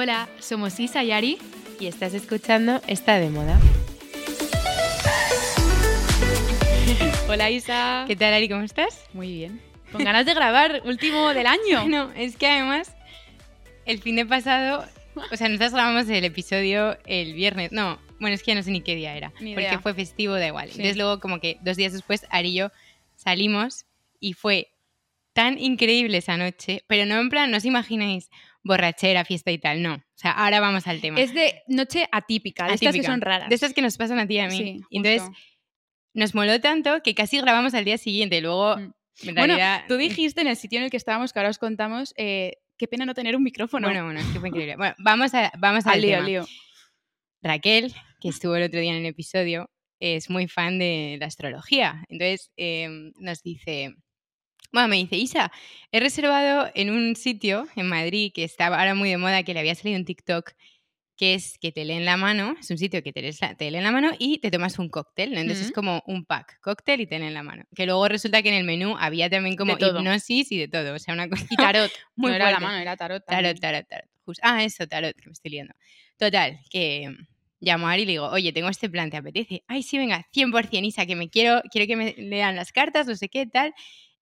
Hola, somos Isa y Ari. Y estás escuchando Está de Moda. Hola Isa. ¿Qué tal, Ari? ¿Cómo estás? Muy bien. Con ganas de grabar, último del año. No, es que además, el fin de pasado, o sea, nosotros grabamos el episodio el viernes. No, bueno, es que ya no sé ni qué día era. Ni porque fue festivo, da igual. Sí. Entonces luego como que dos días después, Ari y yo salimos y fue tan increíble esa noche, pero no en plan, no os imagináis borrachera, fiesta y tal, no. O sea, ahora vamos al tema. Es de noche atípica, de estas que Atípica. son raras. De estas que nos pasan a ti y a mí. Sí, entonces justo. nos moló tanto que casi grabamos al día siguiente. Luego, Mm. en Bueno, realidad... tú dijiste en el sitio en el que estábamos, que ahora os contamos, eh, qué pena no tener un micrófono. Bueno, bueno, es que fue increíble. Bueno, vamos, a, vamos al al lío, tema. lío. Raquel, que estuvo el otro día en el episodio, es muy fan de la astrología. Entonces eh, nos dice, bueno, me dice, Isa, he reservado en un sitio en Madrid que estaba ahora muy de moda, que le había salido un TikTok, que es que te leen la mano, es un sitio que te, lees la- te leen la mano y te tomas un cóctel. ¿no? Entonces es Ujú. como un pack, cóctel y te leen la mano. Que luego resulta que en el menú había también como hipnosis y de todo. O sea, una cosa Y tarot. muy no era la mano, era tarot. Tarot, también. tarot, tarot. Jus- Ah, eso, tarot, que me estoy liando. Total, que mm, llamo a Ari y le digo, oye, tengo este plan, ¿te apetece? Ay, sí, venga, 100% Isa, que me quiero, quiero que me lean las cartas, no sé qué, tal.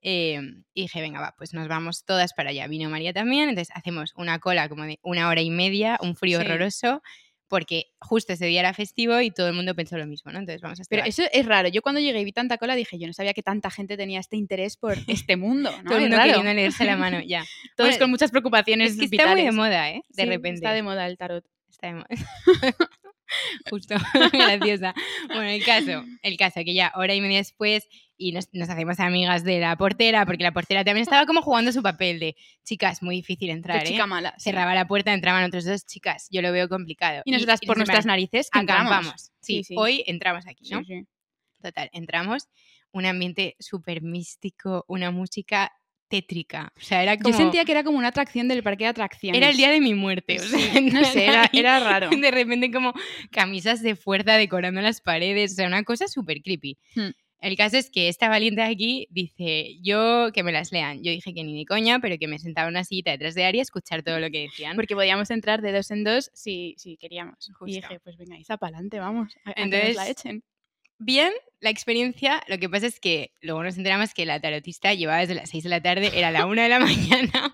Eh, y dije, venga, va, pues nos vamos todas para allá. Vino María también, entonces hacemos una cola como de una hora y media, un frío Sí. horroroso, porque justo ese día era festivo y todo el mundo pensó lo mismo, ¿no? Entonces vamos a estar Pero eso es raro. Yo cuando llegué y vi tanta cola dije, yo no sabía que tanta gente tenía este interés por este mundo. ¿no? todo el mundo queriendo leerse la mano, ya. Todos Bueno, con muchas preocupaciones Es que está muy de vitales. moda, ¿eh? De Sí, repente. Está de moda el tarot. Está de moda. Justo, graciosa. Bueno, el caso, el caso, que ya hora y media después y nos, nos hacemos amigas de la portera, porque la portera también estaba como jugando su papel de chicas, muy difícil entrar, Qué ¿eh? chica mala. sí. Cerraba la puerta, entraban otros dos chicas. Yo lo veo complicado. Y nosotras por nuestras narices acampamos. Sí, Sí, sí. hoy entramos aquí, Sí, ¿no? sí. Total, entramos, un ambiente súper místico, una música tétrica. O sea, era como... Yo sentía que era como una atracción del parque de atracciones. Era el día de mi muerte. O sea, Sí, no sé, era, raro. de repente como camisas de fuerza decorando las paredes, o sea, una cosa súper creepy. Hmm. El caso es que esta valiente de aquí dice, yo que me las lean. Yo dije que ni de coña, pero que me sentaba en una sillita detrás de Ari a escuchar todo lo que decían. Porque podíamos entrar de dos en dos si, si queríamos. Justo. Y dije, pues venga, Isa, para adelante, vamos. a- a que nos Entonces, la echen. Bien, la experiencia, lo que pasa es que luego nos enteramos que la tarotista llevaba desde las 6 de la tarde, era la 1 de la mañana,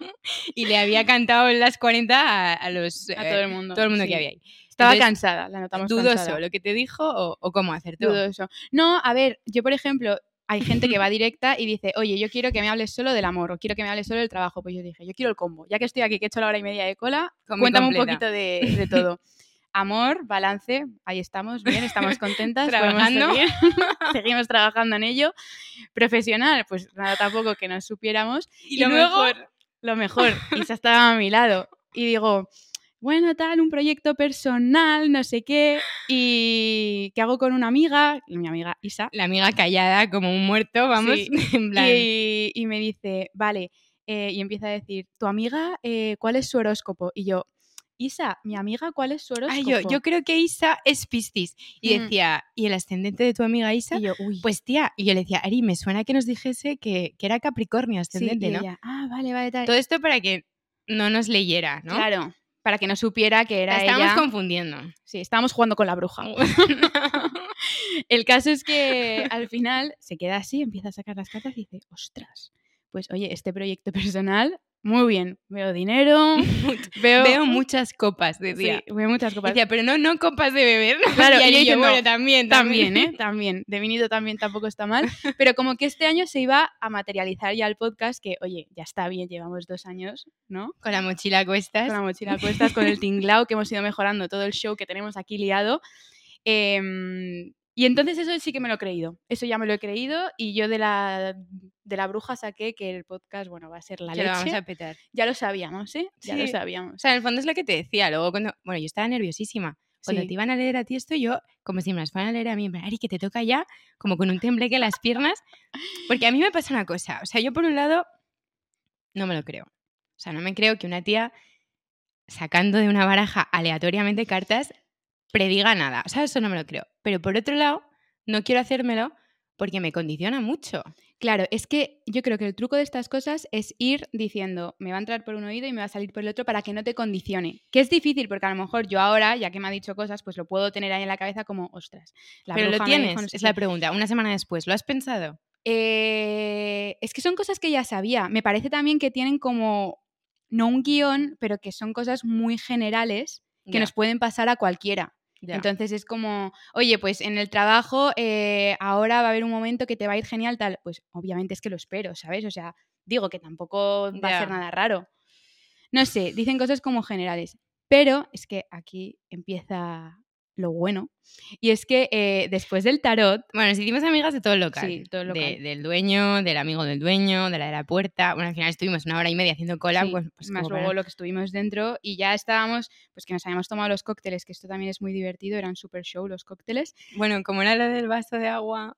y le había cantado en las 40 a, a los... A eh, todo el mundo. todo el mundo sí. que había ahí. Estaba Entonces, cansada, la notamos Dudoso cansada. lo que te dijo o, o cómo hacerte. Dudoso. No, a ver, yo por ejemplo, hay gente que va directa y dice, oye, yo quiero que me hables solo del amor o quiero que me hables solo del trabajo. Pues yo dije, yo quiero el combo. Ya que estoy aquí, que he hecho la hora y media de cola, Combi cuéntame un poquito de, de todo. Amor, balance, ahí estamos, bien, estamos contentas. Trabajando. Seguimos trabajando en ello. Profesional, pues nada, tampoco que nos supiéramos. Y, Y lo luego- mejor, Lo mejor, Isa estaba a mi lado. Y digo, bueno, tal, un proyecto personal, no sé qué. ¿Y qué hago con una amiga? Y mi amiga Isa. la amiga callada como un muerto, vamos, Sí. en plan... Y, y me dice, vale, eh, y empieza a decir, ¿tu amiga eh, cuál es su horóscopo? Y yo, Isa, mi amiga, ¿cuál es su horóscopo? Ay, yo, yo creo que Isa es Piscis. Y Mm. decía, ¿y el ascendente de tu amiga Isa? Y yo, uy. Pues tía, y yo le decía, Ari, me suena que nos dijese que, que era Capricornio sí, ascendente, y ¿no? ella, ah, vale, vale, tal. Todo esto para que no nos leyera, ¿no? Claro, para que no supiera que La era estábamos ella. confundiendo. Sí, estábamos jugando con la bruja. El caso es que al final se queda así, empieza a sacar las cartas y dice, ostras, pues oye, este proyecto personal, muy bien, veo dinero, veo, Veo muchas copas, sí, decía. veo muchas copas. Decía, pero no, no copas de beber. Claro, y yo bueno, también, También, ¿eh? También. De vinito también tampoco está mal. Pero como que este año se iba a materializar ya el podcast, que, oye, ya está bien, llevamos dos años, ¿no? Con la mochila a cuestas. Con la mochila a cuestas, con el tinglao, que hemos ido mejorando todo el show que tenemos aquí liado. Em, y entonces eso sí que me lo he creído. Eso ya me lo he creído y yo de la, de la bruja saqué que el podcast, bueno, va a ser la que lo leche. vamos a petar. Ya lo sabíamos, ¿eh? Ya lo sabíamos. O sea, en el fondo es lo que te decía. Luego, cuando. Bueno, yo estaba nerviosísima. Cuando Sí. te iban a leer a ti esto, yo, como si me las fueran a leer a mí, Ari, que te toca ya, como con un tembleque en las piernas. Porque a mí me pasa una cosa. O sea, yo por un lado, no me lo creo. O sea, no me creo que una tía, sacando de una baraja aleatoriamente cartas, prediga nada. O sea, eso no me lo creo. Pero por otro lado, no quiero hacérmelo porque me condiciona mucho. Claro, es que yo creo que el truco de estas cosas es ir diciendo, me va a entrar por un oído y me va a salir por el otro para que no te condicione. Que es difícil porque a lo mejor yo ahora, ya que me ha dicho cosas, pues lo puedo tener ahí en la cabeza como, ostras. la Pero lo dijo tienes, no sé es qué". la pregunta. Una semana después, ¿lo has pensado? Eh, es que son cosas que ya sabía. Me parece también que tienen como, no un guion, pero que son cosas muy generales que nos pueden pasar a cualquiera. Entonces es como, oye, pues en el trabajo eh, ahora va a haber un momento que te va a ir genial, tal. Pues obviamente es que lo espero, ¿sabes? O sea, digo que tampoco va a ser nada raro. No sé, dicen cosas como generales. Pero es que aquí empieza lo bueno. Y es que eh, después del tarot, Bueno, nos hicimos amigas de todo el local. Sí, todo el De- local. del dueño, del amigo del dueño, de la de la puerta. Bueno, al final estuvimos una hora y media haciendo cola. Sí, pues, pues más luego para- lo que estuvimos dentro y ya estábamos, pues que nos habíamos tomado los cócteles, que esto también es muy divertido, eran super show los cócteles. Bueno, como era lo del vaso de agua.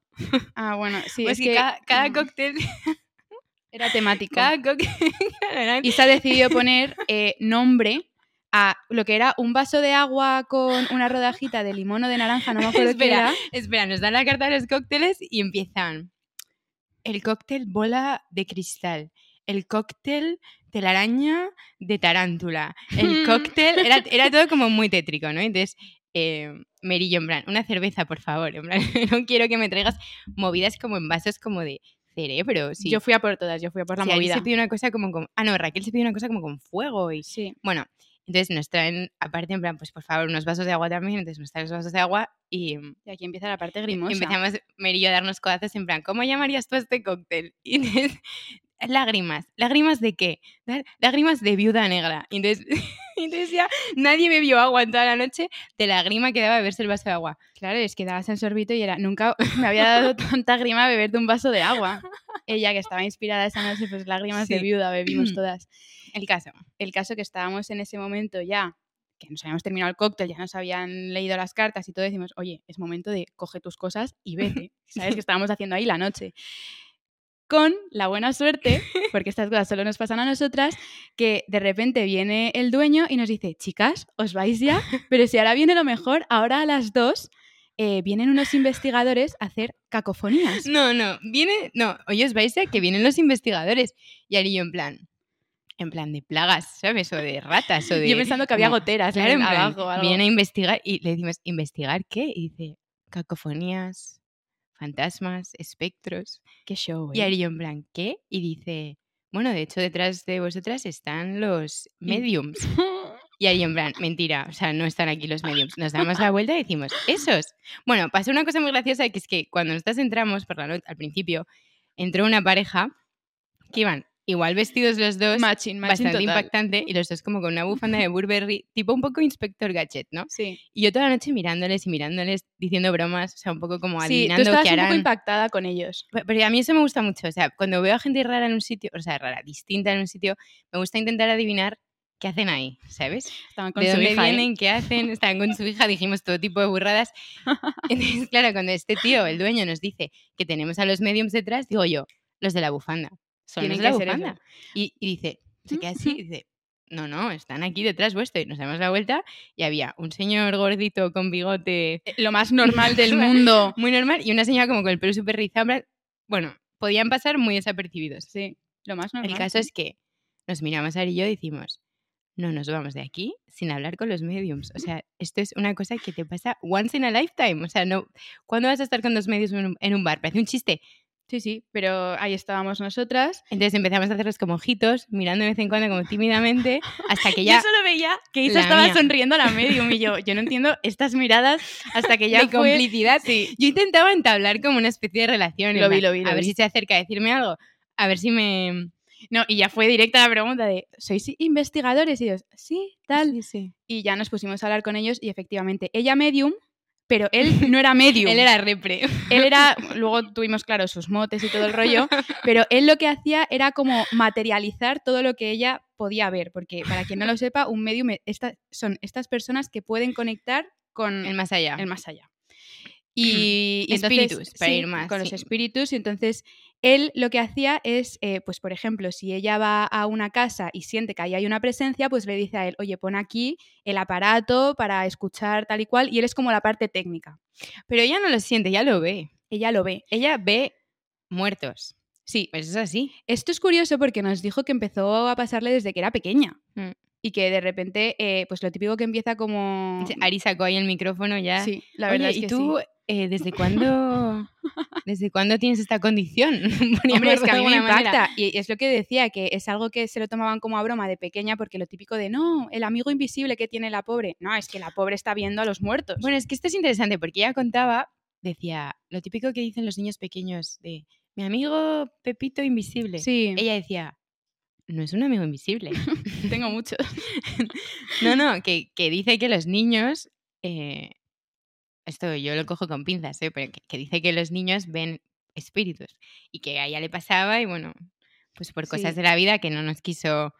Ah, bueno, sí, pues es que, que cada, cada mm, cóctel. era temático. Cada cóctel. Y se ha decidido poner eh, nombre a lo que era un vaso de agua con una rodajita de limón o de naranja, no me acuerdo qué Espera. era. Espera, nos dan la carta de los cócteles y empiezan. El cóctel bola de cristal. El cóctel telaraña de tarántula. El cóctel. Era, era todo como muy tétrico, ¿no? Entonces, eh, Merillo, en plan, una cerveza, por favor. En plan, no quiero que me traigas movidas como en vasos como de cerebro. Sí. Yo fui a por todas, yo fui a por la Sí, movida. se pide una cosa como con. Ah, no, Raquel se pide una cosa como con fuego y. Sí. Bueno, entonces nos traen, aparte, en plan, pues por favor, unos vasos de agua también. Entonces nos traen los vasos de agua y. Y aquí empieza la parte grimosa. Empezamos Merillo a darnos codazos en plan, ¿cómo llamarías tú a este cóctel? Y entonces, lágrimas. ¿Lágrimas de qué? Lá- Lágrimas de viuda negra. Y entonces, y entonces ya nadie bebió agua en toda la noche de la grima que daba beberse el vaso de agua. Claro, es que dabas el sorbito y era, nunca me había dado tanta grima beber de un vaso de agua. Ella que estaba inspirada esa noche, pues lágrimas de viuda bebimos todas. El caso. el caso que estábamos en ese momento ya, que nos habíamos terminado el cóctel, ya nos habían leído las cartas y todo, decimos, oye, es momento de coge tus cosas y vete. ¿Sabes que estábamos haciendo ahí la noche? Con la buena suerte, porque estas cosas solo nos pasan a nosotras, que de repente viene el dueño y nos dice, chicas, os vais ya, pero si ahora viene lo mejor, ahora a las dos eh, vienen unos investigadores a hacer cacofonías. No, no, viene, no, hoy os vais a que vienen los investigadores. Y Ari yo en plan, en plan de plagas, ¿sabes? O de ratas, o de... Yo pensando que había goteras Claro, en en plan, abajo o algo. vienen a investigar y le decimos, ¿investigar qué? Y dice, cacofonías, fantasmas, espectros. Qué show, Y ¿eh? Ari y yo en plan, ¿qué? Y dice, bueno, de hecho detrás de vosotras están los mediums. Y Ari en plan, mentira, o sea, no están aquí los mediums. Nos damos la vuelta y decimos, ¿esos? Bueno, pasó una cosa muy graciosa que es que cuando nosotras entramos por la noche, al principio, entró una pareja que iban igual vestidos los dos, Matching, matching bastante total. impactante, y los dos como con una bufanda de Burberry, tipo un poco Inspector Gadget, ¿no? Sí. Y yo toda la noche mirándoles y mirándoles, diciendo bromas, o sea, un poco como Sí, tú adivinando qué un poco harán. impactada con ellos. Pe- Pero a mí eso me gusta mucho. O sea, cuando veo a gente rara en un sitio, o sea, rara, distinta en un sitio, me gusta intentar adivinar qué hacen ahí, ¿sabes? Estaban con ¿De su dónde hija, ¿eh? vienen? ¿Qué hacen? Estaban con su hija, dijimos todo tipo de burradas. Entonces, claro, cuando este tío, el dueño, nos dice que tenemos a los mediums detrás, digo yo, los de la bufanda. Son los de la bufanda. Y, y dice, se queda así, y dice, no, no, están aquí detrás vuestro. Y nos damos la vuelta y había un señor gordito con bigote Eh, Lo más normal del mundo. muy normal y una señora como con el pelo súper rizado. Bueno, podían pasar muy desapercibidos. Sí, lo más normal. El caso es que nos miramos Ari y yo y decimos, no nos vamos de aquí sin hablar con los mediums. O sea, esto es una cosa que te pasa once in a lifetime. O sea, no, ¿cuándo vas a estar con dos mediums en un, en un bar? Parece un chiste. Sí, sí, pero ahí estábamos nosotras. Entonces empezamos a hacerlos como ojitos, mirando de vez en cuando como tímidamente, hasta que Yo ya solo veía que Isa estaba mía. sonriendo a la medium y yo, yo no entiendo estas miradas hasta que ya de fue... complicidad. Sí, Yo intentaba entablar como una especie de relación. Lo vi, lo vi, lo A ver si se acerca a decirme algo. A ver si me... no, y ya fue directa la pregunta de, ¿sois investigadores? Y ellos, sí, tal. Sí, sí. Y ya nos pusimos a hablar con ellos y efectivamente, ella medium, pero él no era medium. Él era repre. él era, luego tuvimos claro sus motes y todo el rollo, pero él lo que hacía era como materializar todo lo que ella podía ver, porque para quien no lo sepa, un medium esta- son estas personas que pueden conectar con El más allá. el más allá. Y, y entonces- Espíritus, para sí, ir más, Con los espíritus. Y entonces él lo que hacía es, eh, pues por ejemplo, si ella va a una casa y siente que ahí hay una presencia, pues le dice a él, oye, pon aquí el aparato para escuchar tal y cual. Y él es como la parte técnica. Pero ella no lo siente, ya lo ve. ella lo ve. Ella ve muertos. Sí, Pues es así. esto es curioso porque nos dijo que empezó a pasarle desde que era pequeña Mm. y que de repente, eh, pues lo típico que empieza como... Ari sacó ahí el micrófono ya. Sí, la verdad Oye, es que ¿y tú sí. Eh, desde cuándo desde cuándo tienes esta condición? Hombre, es que a mí me manera. impacta. Y es lo que decía, que es algo que se lo tomaban como a broma de pequeña, porque lo típico de no, el amigo invisible que tiene la pobre. No, es que la pobre está viendo a los muertos. Bueno, es que esto es interesante porque ella contaba, decía, lo típico que dicen los niños pequeños de mi amigo Pepito invisible. sí, Ella decía, no es un amigo invisible. tengo muchos. No, no, que, que dice que los niños, eh, esto yo lo cojo con pinzas, ¿eh? pero que, que dice que los niños ven espíritus y que a ella le pasaba y bueno, pues por cosas Sí. de la vida que no nos quiso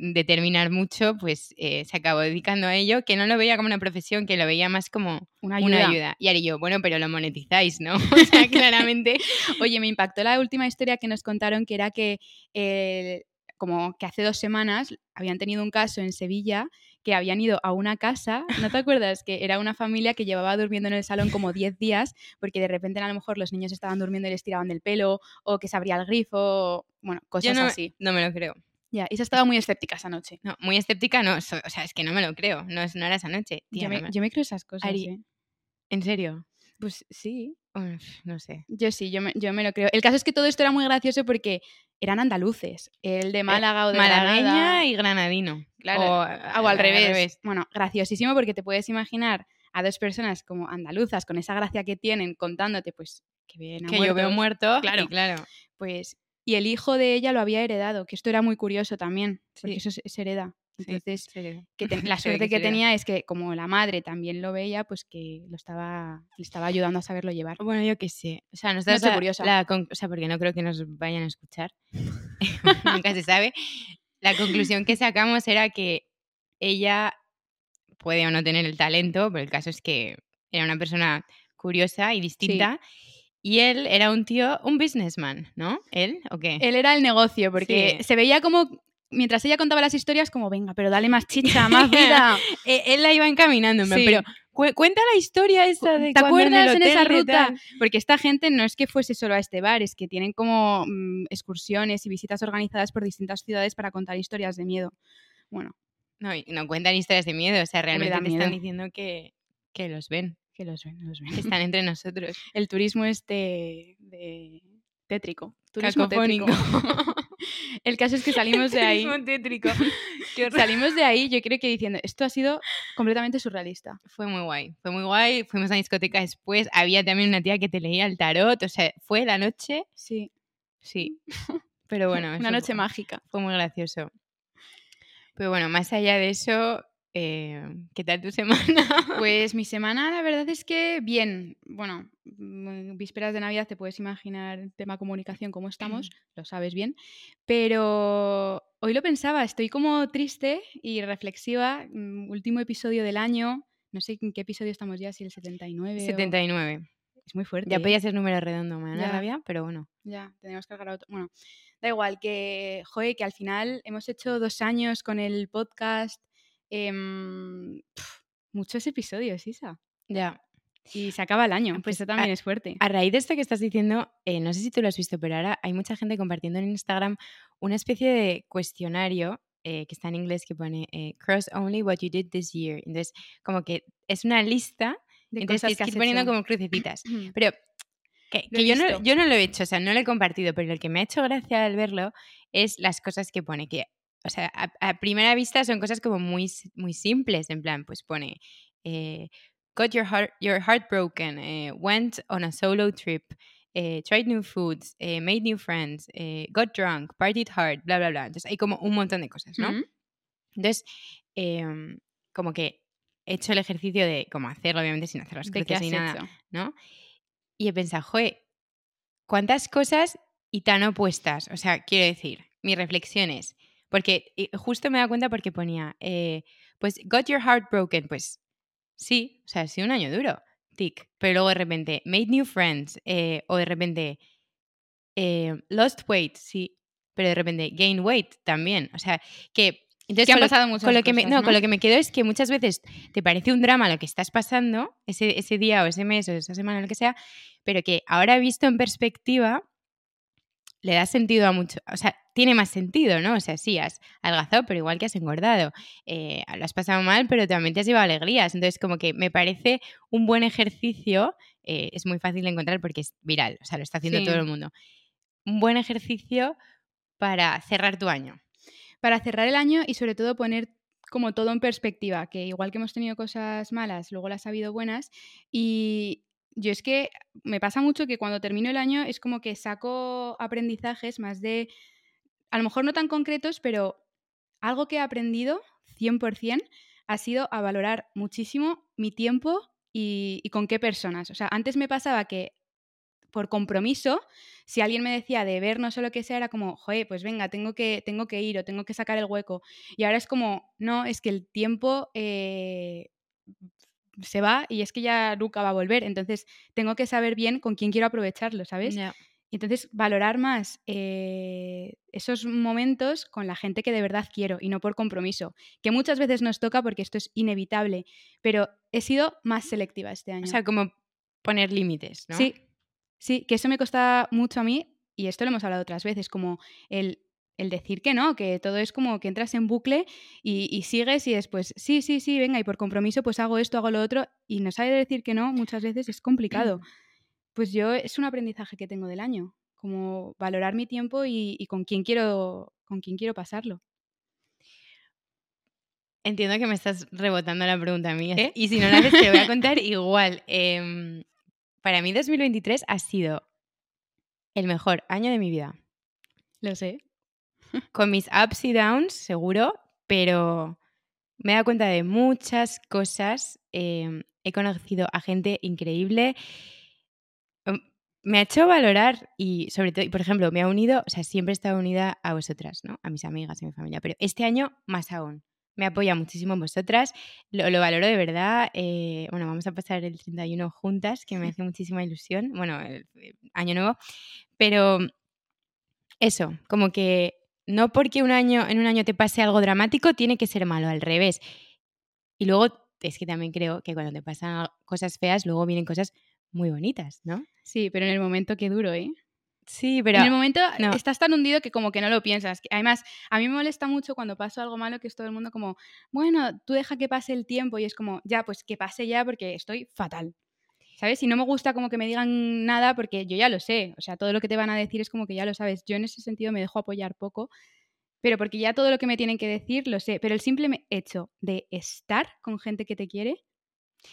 determinar mucho, pues eh, se acabó dedicando a ello, que no lo veía como una profesión, que lo veía más como Una ayuda. una ayuda. Y Ari y yo, bueno, pero lo monetizáis, ¿no? O sea, claramente. Oye, me impactó la última historia que nos contaron, que era que, eh, como que hace dos semanas habían tenido un caso en Sevilla que habían ido a una casa, ¿no te acuerdas? Que era una familia que llevaba durmiendo en el salón como 10 días porque de repente a lo mejor los niños estaban durmiendo y les tiraban del pelo o que se abría el grifo, bueno, Yo cosas no, así. no me lo creo. Ya, Isa estaba muy escéptica esa noche. No, muy escéptica no, so- o sea, es que no me lo creo, no, es, no era esa noche. Tía, Yo no me, me- yo me creo esas cosas. Ari, ¿eh? ¿En serio? Pues sí, Uf, no sé. yo sí, yo me, yo me lo creo. El caso es que todo esto era muy gracioso porque eran andaluces. El de Málaga o de Eh, Malagueña Granada. y granadino. Claro, O, O al revés. Bueno, graciosísimo porque te puedes imaginar a dos personas como andaluzas con esa gracia que tienen contándote, pues, que ven a Que yo veo muerto. Claro. y claro. Pues, y el hijo de ella lo había heredado, que esto era muy curioso también, porque Sí. eso se, se hereda. Entonces, serio. que te- la suerte que tenía es que como la madre también lo veía, pues que lo estaba, le estaba ayudando a saberlo llevar. Bueno, yo qué sé. O sea, nosotros sé, la- curiosa. la o sea, porque no creo que nos vayan a escuchar. Nunca se sabe. La conclusión que sacamos era que ella puede o no tener el talento, pero el caso es que era una persona curiosa y distinta. Y él era un tío, un businessman, ¿no? ¿Él o qué? Él era el negocio, porque Sí. se veía como, mientras ella contaba las historias, como, venga, pero dale más chicha, más vida. Eh, él la iba encaminando, Sí. pero cu- cuenta la historia esta de ¿Te cuando en, acuerdas en esa ruta? Porque esta gente no es que fuese solo a este bar, es que tienen como mm, excursiones y visitas organizadas por distintas ciudades para contar historias de miedo. Bueno, No, no cuentan historias de miedo, o sea, realmente te están diciendo que, que los ven, que los ven, los ven. que están entre nosotros. El turismo es de, tétrico. Turismo tétrico. El caso es que salimos de ahí. Turismo tétrico. Salimos de ahí, yo creo que diciendo, esto ha sido completamente surrealista. Fue muy guay, fue muy guay. Fuimos a la discoteca después. Había también una tía que te leía el tarot. O sea, fue la noche, Sí, sí. Pero bueno, una noche fue, mágica. fue muy gracioso. Pero bueno, más allá de eso, eh, ¿qué tal tu semana? Pues mi semana, la verdad es que bien. Bueno, mm, vísperas de Navidad te puedes imaginar el tema comunicación cómo estamos, lo sabes bien. Pero hoy lo pensaba, estoy como triste y reflexiva. mm, Último episodio del año. No sé en qué episodio estamos ya, si el 79. o- 79. Es muy fuerte. Ya ¿eh? podía ser número redondo, me da Ya. rabia, pero bueno. Ya, tenemos que cargar otro. Bueno, da igual, que, joder, que al final hemos hecho dos años con el podcast. Em, muchos episodios, Isa. Ya. Y se acaba el año, Pues pues eso también a- es fuerte. A raíz de esto que estás diciendo, eh, no sé si tú lo has visto, pero ahora hay mucha gente compartiendo en Instagram una especie de cuestionario eh, que está en inglés que pone eh, cross only what you did this year. Entonces, como que es una lista, de entonces cosas que has poniendo hecho. como crucecitas. Pero que, yo, no, yo no lo he hecho, o sea, no lo he compartido, pero lo que me ha hecho gracia al verlo es las cosas que pone, que, o sea, a, a primera vista son cosas como muy, muy simples, en plan, pues pone, eh, got your heart, your heart broken, eh, went on a solo trip, eh, tried new foods, made new friends, got drunk, partied hard, bla, bla, bla. Entonces hay como un montón de cosas, ¿no? Entonces, em, como que he hecho el ejercicio de como hacerlo, obviamente sin hacer las ¿De qué cruces has ni nada. hecho? ¿no? Y he pensado, joder, ¿cuántas cosas y tan opuestas? O sea, quiero decir, mi reflexión es, porque justo me da cuenta porque ponía, eh, pues, got your heart broken, pues sí, o sea, ha sido un año duro, tic, pero luego de repente, made new friends, eh, o de repente, eh, lost weight, sí, pero de repente, gain weight también, o sea, que Entonces, han lo- pasado muchas con lo que me, no, ¿no? con lo que me quedo es que muchas veces te parece un drama lo que estás pasando, ese, ese día o ese mes o esa semana, lo que sea, pero que ahora visto en perspectiva le da sentido a mucho, o sea, tiene más sentido, ¿no? O sea, sí, has adelgazado, pero igual que has engordado, eh, lo has pasado mal, pero también te has llevado alegrías. Entonces, como que me parece un buen ejercicio, eh, es muy fácil de encontrar porque es viral, o sea, lo está haciendo Sí. todo el mundo. Un buen ejercicio para cerrar tu año. para cerrar el año y sobre todo poner como todo en perspectiva, que igual que hemos tenido cosas malas, luego las ha habido buenas y yo es que me pasa mucho que cuando termino el año es como que saco aprendizajes más de, a lo mejor no tan concretos, pero algo que he aprendido 100% ha sido a valorar muchísimo mi tiempo y, con qué personas. O sea, antes me pasaba que por compromiso, si alguien me decía de vernos o lo que sea, era como, joder, pues venga, tengo que, tengo que ir o tengo que sacar el hueco. Y ahora es como, no, es que el tiempo eh, se va y es que ya nunca va a volver. Entonces, tengo que saber bien con quién quiero aprovecharlo, ¿sabes? Y entonces, valorar más eh, esos momentos con la gente que de verdad quiero y no por compromiso, que muchas veces nos toca porque esto es inevitable, pero he sido más selectiva este año. O sea, como poner límites, ¿no? Sí, sí, que eso me cuesta mucho a mí y esto lo hemos hablado otras veces, como el, el decir que no, que todo es como que entras en bucle y, y sigues y después, sí, sí, sí, venga, y por compromiso pues hago esto, hago lo otro y no sabe decir que no muchas veces es complicado. Pues yo es un aprendizaje que tengo del año, como valorar mi tiempo y, y con quién quiero con quién quiero pasarlo. Entiendo que me estás rebotando la pregunta mía. ¿Eh? Y si no la haces, te voy a contar igual. Em, para mí 2023 ha sido el mejor año de mi vida. Lo sé. Con mis ups y downs, seguro, pero me he dado cuenta de muchas cosas. em, he conocido a gente increíble. Me ha hecho valorar y sobre todo, y por ejemplo, me ha unido, o sea, siempre he estado unida a vosotras, ¿no? A mis amigas, a mi familia, pero este año más aún. Me apoya muchísimo en vosotras, lo, lo valoro de verdad. eh, bueno, vamos a pasar el 31 juntas, que me hace muchísima ilusión. Bueno, el, el año nuevo, pero eso, como que no porque un año, en un año te pase algo dramático, tiene que ser malo, al revés. Y luego es que también creo que cuando te pasan cosas feas, luego vienen cosas muy bonitas, ¿no? Sí, pero en el momento que duro, ¿eh? Sí, pero en el momento no. estás tan hundido que como que no lo piensas. Además, a mí me molesta mucho cuando pasa algo malo que es todo el mundo como, bueno, tú deja que pase el tiempo y es como, ya, pues que pase ya porque estoy fatal. ¿Sabes? Y no me gusta como que me digan nada porque yo ya lo sé. O sea, todo lo que te van a decir es como que ya lo sabes. Yo en ese sentido me dejo apoyar poco, pero porque ya todo lo que me tienen que decir lo sé. Pero el simple hecho de estar con gente que te quiere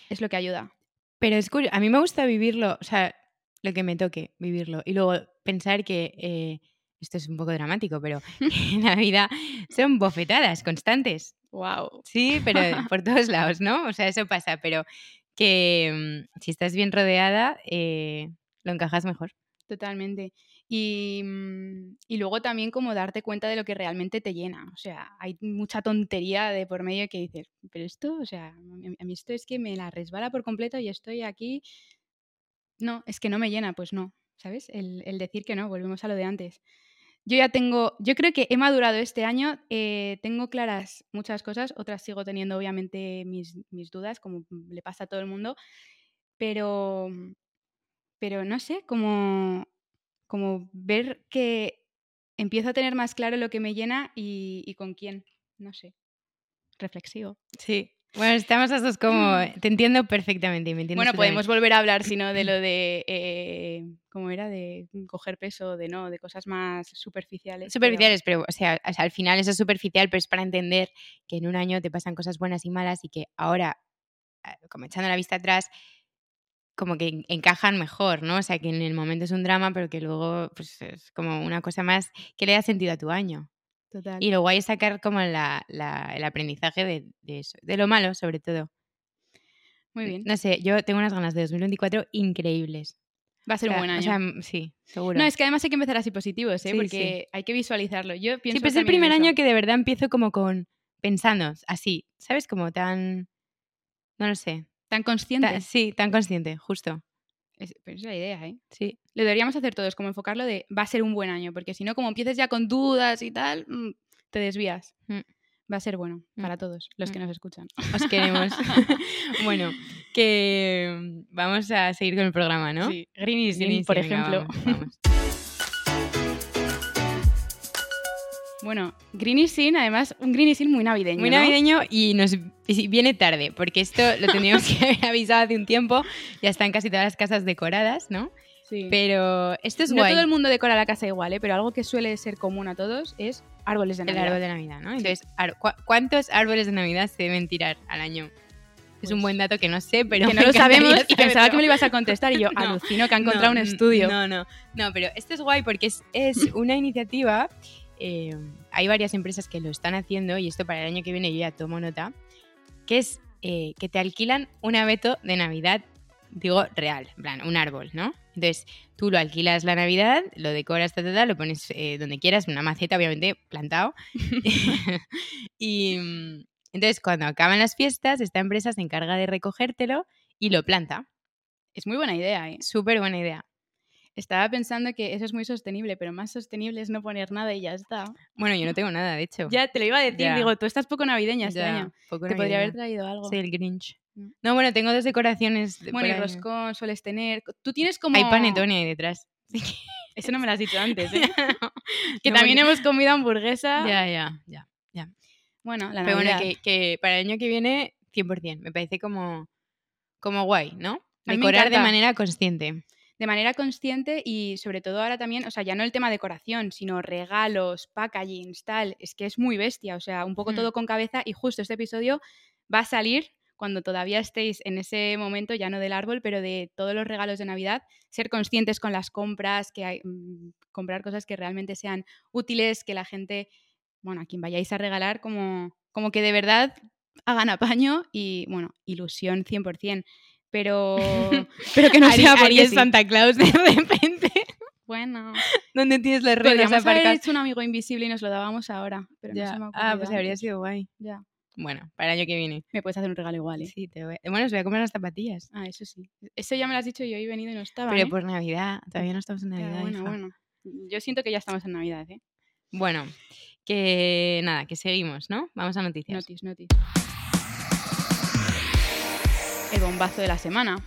es lo que ayuda. Pero es curioso, a mí me gusta vivirlo, o sea, lo que me toque, vivirlo. Y luego pensar que, eh, esto es un poco dramático, pero en la vida son bofetadas constantes. ¡Wow! Sí, pero por todos lados, ¿no? O sea, eso pasa, pero que mm, si estás bien rodeada, eh, lo encajas mejor. Totalmente. Y, mm, y luego también como darte cuenta de lo que realmente te llena. O sea, hay mucha tontería de por medio que dices, pero esto, o sea, a mí- esto es que me la resbala por completo y estoy aquí. No, es que no me llena, pues no, ¿sabes? El, el decir que no, volvemos a lo de antes. Yo ya tengo, yo creo que he madurado este año, eh, tengo claras muchas cosas, otras sigo teniendo obviamente mis, mis dudas, como le pasa a todo el mundo, pero, pero no sé, como, como ver que empiezo a tener más claro lo que me llena y, y con quién, no sé, reflexivo. Sí. Bueno, estamos las dos como... Te entiendo perfectamente me Bueno, podemos volver a hablar, si no, de lo de, eh, ¿cómo era? De coger peso, de no, de cosas más superficiales. Superficiales, pero o sea, o sea, al final eso es superficial, pero es para entender que en un año te pasan cosas buenas y malas y que ahora, ah, como echando la vista atrás, como que en- encajan mejor, ¿no? O sea, que en el momento es un drama, pero que luego pues, es como una cosa más que le da sentido a tu año. Total. Y lo guay es sacar como la, la- el aprendizaje de, de eso, de lo malo sobre todo. Muy bien. No sé, yo tengo unas ganas de 2024 increíbles. Va a ser O sea, un buen año. O sea, m- sí, seguro. no, es que además hay que empezar así positivos, ¿eh? Sí, Porque hay que visualizarlo. Yo pienso Sí, pues es el primer año que de verdad empiezo como con pensando así, ¿sabes? Como tan, no lo sé, Tan consciente. ta- sí, tan consciente, justo, Es, pero es la idea, ¿eh? sí. Lo deberíamos hacer todos, como enfocarlo de va a ser un buen año, porque si no, como empieces ya con dudas y tal, mm, te desvías. Mm. Va a ser bueno Mm. para todos los que nos escuchan. Os queremos. bueno, que vamos a seguir con el programa, ¿no? Sí, Green is Green, por venga, ejemplo. vamos, vamos. Bueno, Green is In, además, un Green is In muy navideño. Muy ¿no? navideño y nos viene tarde, porque esto lo teníamos que haber avisado hace un tiempo. Ya están casi todas las casas decoradas, ¿no? Sí. Pero esto es no guay. todo el mundo decora la casa igual, ¿eh? pero algo que suele ser común a todos es árboles de el Navidad. árbol de Navidad, ¿no? Entonces, ¿cu- ¿cuántos árboles de Navidad se deben tirar al año? es un Pues, buen dato que no sé, pero que no lo sabemos y pensaba que me lo ibas a contestar y yo No, alucino que ha encontrado No, un estudio. No, no, no, pero esto es guay porque es, es una iniciativa. Eh, hay varias empresas que lo están haciendo y esto para el año que viene yo ya tomo nota. Que es eh, que te alquilan un abeto de Navidad, digo real, en plan, un árbol, ¿no? Entonces tú lo alquilas la Navidad, lo decoras, ta, ta, ta, lo pones eh, donde quieras, una maceta, obviamente, plantado. y mm, entonces cuando acaban las fiestas, esta empresa se encarga de recogértelo y lo planta. Es muy buena idea, ¿eh? Súper buena idea. Estaba pensando que eso es muy sostenible, pero más sostenible es no poner nada y ya está. Bueno, yo no tengo nada, de hecho. Ya te lo iba a decir, Ya. digo, tú estás poco navideña este Ya, año. poco Te podría haber traído algo. Soy el Grinch. Mm. No, bueno, tengo dos decoraciones. de- Bueno, y roscón sueles tener. Tú tienes como. Hay panetone ahí detrás. Eso no me lo has dicho antes, ¿eh? No, que no, también porque- hemos comido hamburguesa. Ya, ya, ya. Bueno, la Pero bueno, que, que para el año que viene, 100%. Me parece como, como guay, ¿no? Decorar de manera consciente. De manera consciente y sobre todo ahora también, o sea, ya no el tema decoración, sino regalos, packaging, tal, es que es muy bestia, o sea, un poco Mm. todo con cabeza y justo este episodio va a salir cuando todavía estéis en ese momento, ya no del árbol, pero de todos los regalos de Navidad, ser conscientes con las compras, que hay, mm, comprar cosas que realmente sean útiles, que la gente, bueno, a quien vayáis a regalar, como, como que de verdad hagan apaño y, bueno, ilusión 100%. Pero, pero que no Ari- sea porque Ari es sí. Santa Claus de repente. Bueno, ¿Dónde tienes las ruedas podríamos haber hecho un amigo invisible y nos lo dábamos ahora. Pero no Ya. se me ha Ah, pues habría sido guay. Ya. Bueno, para el año que viene. Me puedes hacer un regalo igual, ¿eh? Sí, te voy... Bueno, os voy a comer las zapatillas. Ah, eso sí. Eso ya me lo has dicho yo he venido y no estaba. Pero ¿eh? por Navidad. Todavía no estamos en Navidad. bueno, hija. bueno. Yo siento que ya estamos en Navidad, ¿eh? Bueno, que nada, que seguimos, ¿no? Vamos a noticias. Notis, notis. El bombazo de la semana.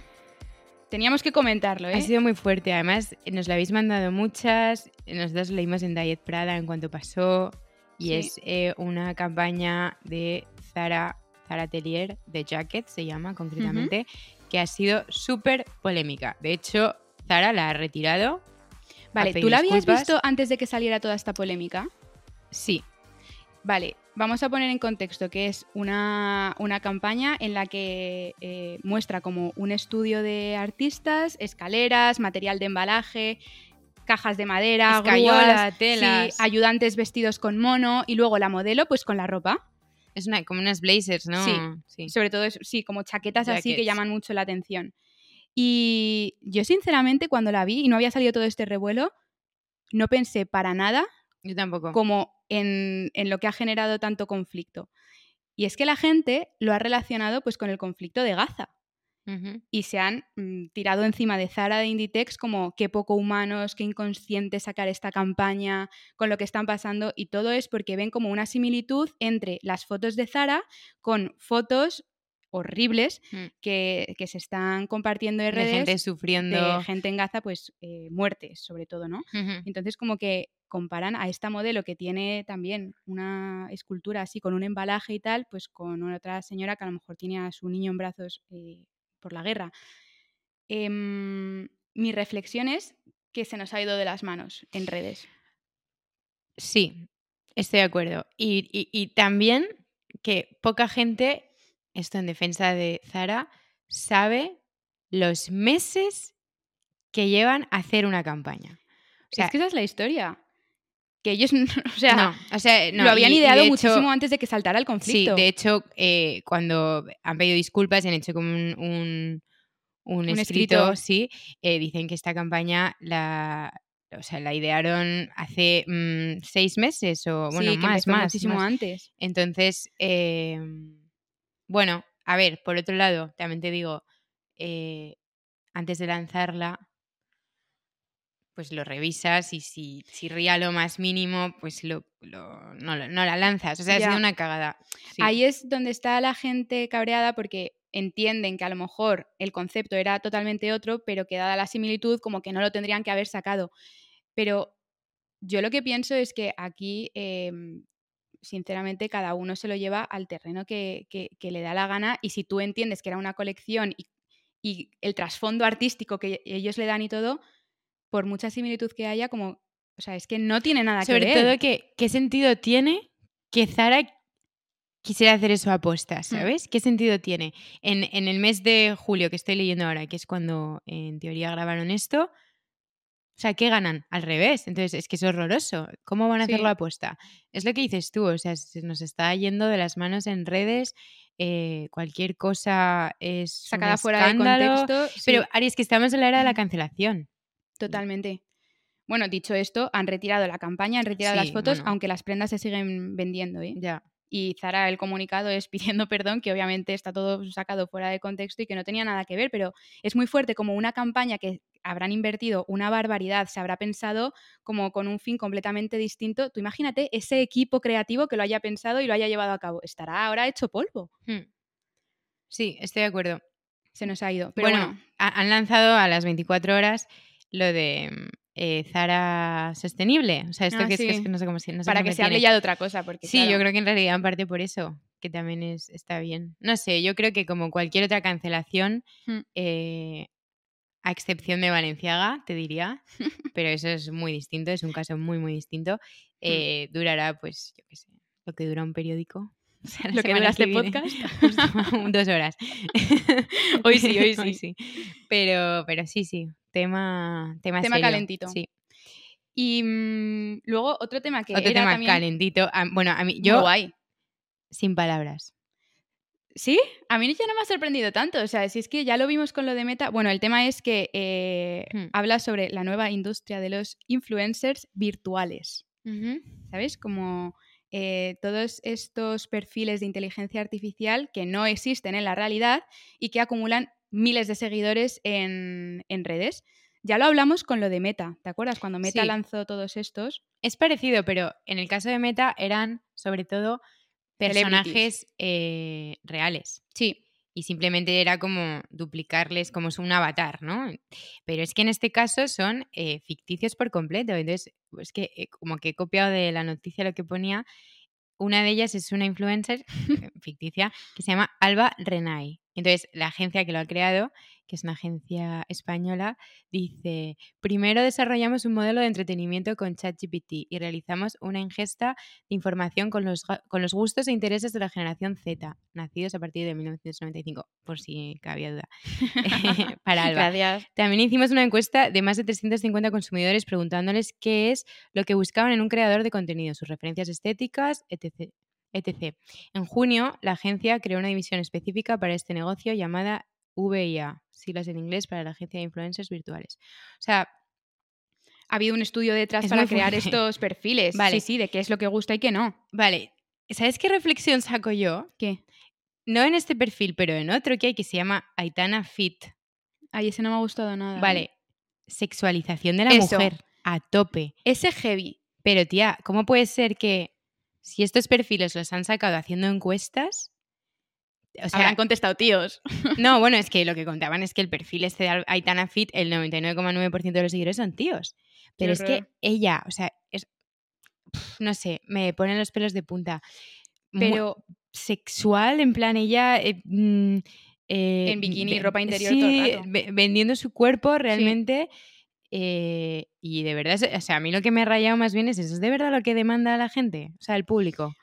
Teníamos que comentarlo, ¿eh? Ha sido muy fuerte, además nos lo habéis mandado muchas, nosotros leímos en Diet Prada en cuanto pasó y Sí. es eh, una campaña de Zara, Zara Atelier, de Jacket se llama concretamente, que ha sido súper polémica. De hecho, Zara la ha retirado. Vale, ¿tú la habías disculpas. visto antes de que saliera toda esta polémica? Sí, Vale, vamos a poner en contexto que es una, una campaña en la que eh, muestra como un estudio de artistas, escaleras, material de embalaje, cajas de madera, Escayola, grúas, telas. sí, ayudantes vestidos con mono y luego la modelo pues con la ropa. es una, como unas blazers, ¿no? Sí. sí. Sobre todo, es- sí, como chaquetas así que llaman mucho la atención. Y yo sinceramente cuando la vi y no había salido todo este revuelo, no pensé para nada Yo tampoco. como en, en lo que ha generado tanto conflicto. Y es que la gente lo ha relacionado pues con el conflicto de Gaza. Y se han mm, tirado encima de Zara de Inditex como qué poco humanos, qué inconsciente sacar esta campaña con lo que están pasando y todo es porque ven como una similitud entre las fotos de Zara con fotos horribles Mm. que, que se están compartiendo en De redes gente sufriendo. de gente en Gaza, pues eh, muertes sobre todo, ¿no? Entonces, como que comparan a esta modelo que tiene también una escultura así con un embalaje y tal, pues con otra señora que a lo mejor tiene a su niño en brazos eh, por la guerra. Em, mi reflexión es que se nos ha ido de las manos en redes. Sí, estoy de acuerdo. Y, y- y también que poca gente, esto en defensa de Zara, sabe los meses que llevan a hacer una campaña. O sea, es que esa es la historia. Que ellos, o sea, no, o sea, no, lo habían y- y ideado hecho- muchísimo antes de que saltara el Sí, conflicto. de hecho, eh, cuando han pedido disculpas y han hecho como un, un, un Un escrito, escrito. sí, eh, dicen que esta campaña la, o sea, la idearon hace mm, seis meses o bueno, sí, más, muchísimo más. antes. Entonces, eh, bueno, a ver, por otro lado, también te digo, eh, antes de lanzarla, pues lo revisas y si, si ría lo más mínimo, pues lo, lo- no, la lanzas. O sea, ha Ya. sido una cagada. Sí. Ahí es donde está la gente cabreada porque entienden que a lo mejor el concepto era totalmente otro, pero que dada la similitud como que no lo tendrían que haber sacado. Pero yo lo que pienso es que aquí, em, sinceramente, cada uno se lo lleva al terreno que, que- que le da la gana y si tú entiendes que era una colección y, y el trasfondo artístico que ellos le dan y todo, por mucha similitud que haya, como, o sea, es que no tiene nada Sobre que ver. todo, que, ¿qué sentido tiene que Zara quisiera hacer eso a posta, ¿sabes? ¿Qué sentido tiene? En, en el mes de julio que estoy leyendo ahora, que es cuando en teoría grabaron esto, o sea, ¿qué ganan? Al revés. Entonces, es que es horroroso. ¿Cómo van a Sí. hacerlo a posta? Es lo que dices tú, o sea, se nos está yendo de las manos en redes, eh, cualquier cosa es un Sacada fuera de contexto. sí. Pero, Ari, es que estamos en la era de la cancelación. Totalmente. Bueno, dicho esto, han retirado la campaña, han retirado las fotos, bueno. aunque las prendas se siguen vendiendo. ¿eh? Ya. Y Zara, el comunicado es pidiendo perdón, que obviamente está todo sacado fuera de contexto y que no tenía nada que ver, pero es muy fuerte como una campaña que habrán invertido una barbaridad, se habrá pensado como con un fin completamente distinto. Tú imagínate ese equipo creativo que lo haya pensado y lo haya llevado a cabo. Estará ahora hecho polvo. Hmm. Sí, estoy de acuerdo. Se nos ha ido. Pero bueno, bueno, ha- han lanzado a las 24 horas lo de mm, eh, Zara Sostenible. O sea, esto Ah, que, es, que es sí. que no sé cómo se no sé para que se hable ya de otra cosa. Porque, Sí, claro, yo creo que en realidad en parte por eso, que también es, está bien. No sé, yo creo que como cualquier otra cancelación, Hmm. eh, a excepción de Valenciaga, te diría, pero eso es muy distinto, es un caso muy, muy distinto, Hmm. eh, durará, pues, yo qué sé, lo que dura un periódico. O sea, Lo que dura este podcast. justo, dos horas. Hoy sí, hoy sí. Pero, pero sí, sí, tema, tema, Tema serio, calentito. Sí. Y mm, luego otro tema que Otro era tema también calentito. ah, Bueno, a mí, yo, guay. sin palabras. Sí, a mí ya no me ha sorprendido tanto. O sea, si es que ya lo vimos con lo de Meta. Bueno, el tema es que eh, Hmm. habla sobre la nueva industria de los influencers virtuales. ¿Sabes? Como eh, todos estos perfiles de inteligencia artificial que no existen en la realidad y que acumulan miles de seguidores en, en redes. Ya lo hablamos con lo de Meta, ¿te acuerdas? Cuando Meta Sí. lanzó todos estos. Es parecido, pero en el caso de Meta eran sobre todo personajes eh, reales. Sí, Y simplemente era como duplicarles como es un avatar, ¿no? Pero es que en este caso son eh, ficticios por completo. Entonces, es que eh, como que he copiado de la noticia lo que ponía. Una de ellas es una influencer eh, ficticia que se llama Alba Renay. Entonces, la agencia que lo ha creado, que es una agencia española, dice, primero desarrollamos un modelo de entretenimiento con ChatGPT y realizamos una ingesta de información con los, ga- con los gustos e intereses de la generación Z, nacidos a partir de 1995, por si cabía duda. Para Alba. gracias. También hicimos una encuesta de más de 350 consumidores preguntándoles qué es lo que buscaban en un creador de contenido, sus referencias estéticas, etc. etc. En junio, la agencia creó una división específica para este negocio llamada VIA, siglas en inglés para la agencia de influencers virtuales. O sea, Ha habido un estudio detrás Es para crear fuerte. estos perfiles. Vale. Sí, sí, de qué es lo que gusta y qué no. vale, ¿sabes qué reflexión saco yo? ¿Qué? No en este perfil, pero en otro que hay que se llama Aitana Fit. Ay, ese no me ha gustado nada. ¿eh? Vale, sexualización de la Eso. mujer a tope. Ese heavy. Pero tía, ¿cómo puede ser que si estos perfiles los han sacado haciendo encuestas? O sea, Habrán contestado tíos. no, bueno, es que lo que contaban es que el perfil este de Aitana Fit, el 99,9% de los seguidores son tíos. Pero es que ella, o sea, es, no sé, me ponen los pelos de punta. Pero sexual, en plan, ella... eh, mm, eh, En bikini, ropa interior sí, todo el rato. ve- vendiendo su cuerpo realmente. Eh, y de verdad, o sea, a mí lo que me ha rayado más bien es eso. ¿Es de verdad lo que demanda la gente? O sea, el público.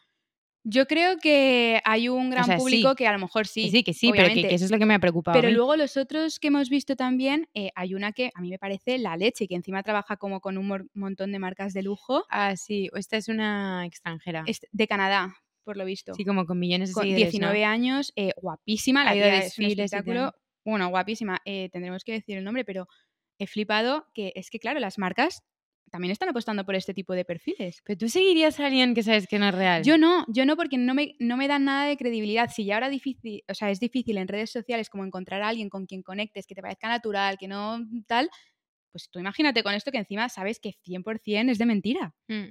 yo creo que hay un gran sea, público sí. que a lo mejor sí. que sí, que sí, pero que, eso es lo que me ha preocupado. Pero luego los otros que hemos visto también, eh, hay una que a mí me parece la leche, que encima trabaja como con un montón de marcas de lujo. Ah, sí, esta es una extranjera. Es de Canadá, por lo visto. Sí, como con millones de con seguidores. 19 ¿no? años, eh, guapísima, la Ha ido a tía es un espectáculo. Bueno, guapísima. eh, tendremos que decir el nombre, pero he flipado que es que, claro, las marcas también están apostando por este tipo de perfiles. Pero tú seguirías a alguien que sabes que no es real. Yo no, yo no, porque no me, no me dan nada de credibilidad. Si ya ahora difícil, o sea, es difícil en redes sociales como encontrar a alguien con quien conectes, que te parezca natural, que no tal, pues tú imagínate con esto que encima sabes que 100% es de mentira. Mm.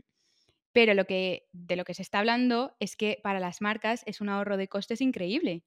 Pero lo que, de lo que se está hablando es que para las marcas es un ahorro de costes increíble.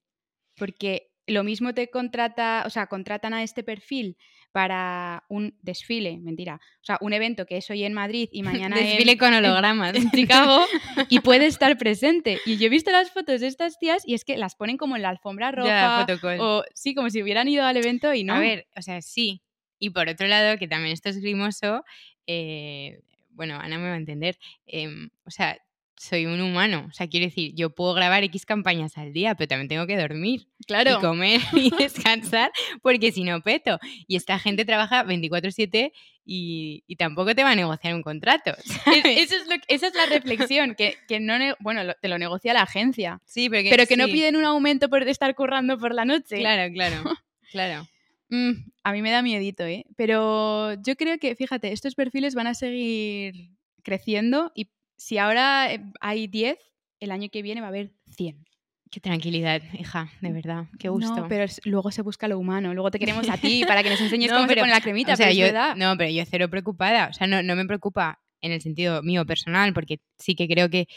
Porque lo mismo te contrata, o sea, contratan a este perfil para un desfile, mentira, o sea, un evento que es hoy en Madrid y mañana en- Desfile con en- hologramas. en Chicago y puede estar presente. Y yo he visto las fotos de estas tías y es que las ponen como en la alfombra roja o sí, como si hubieran ido al evento y no. A ver, o sea, sí. Y por otro lado, que también esto es grimoso, eh, bueno, Ana me va a entender. em, o sea, soy un humano. O sea, quiero decir, yo puedo grabar X campañas al día, pero también tengo que dormir claro. y comer y descansar, porque si no peto. Y esta gente trabaja 24-7 y, y tampoco te va a negociar un contrato. Eso es lo esa es la reflexión, que, que no, bueno, lo- te lo negocia la agencia, Sí, pero que, pero que no piden un aumento por estar currando por la noche. Claro, claro, claro. Mm, a mí me da miedito, ¿eh? Pero yo creo que, fíjate, estos perfiles van a seguir creciendo y si ahora eh, hay 10, el año que viene va a haber 100. Qué tranquilidad, hija, de verdad, qué gusto. No, pero es- luego se busca lo humano, luego te queremos a ti para que nos enseñes No, cómo pero- se pone la cremita, o sea, pero yo, verdad. no, pero yo cero preocupada. O sea, no, no me preocupa en el sentido mío personal, porque sí que creo que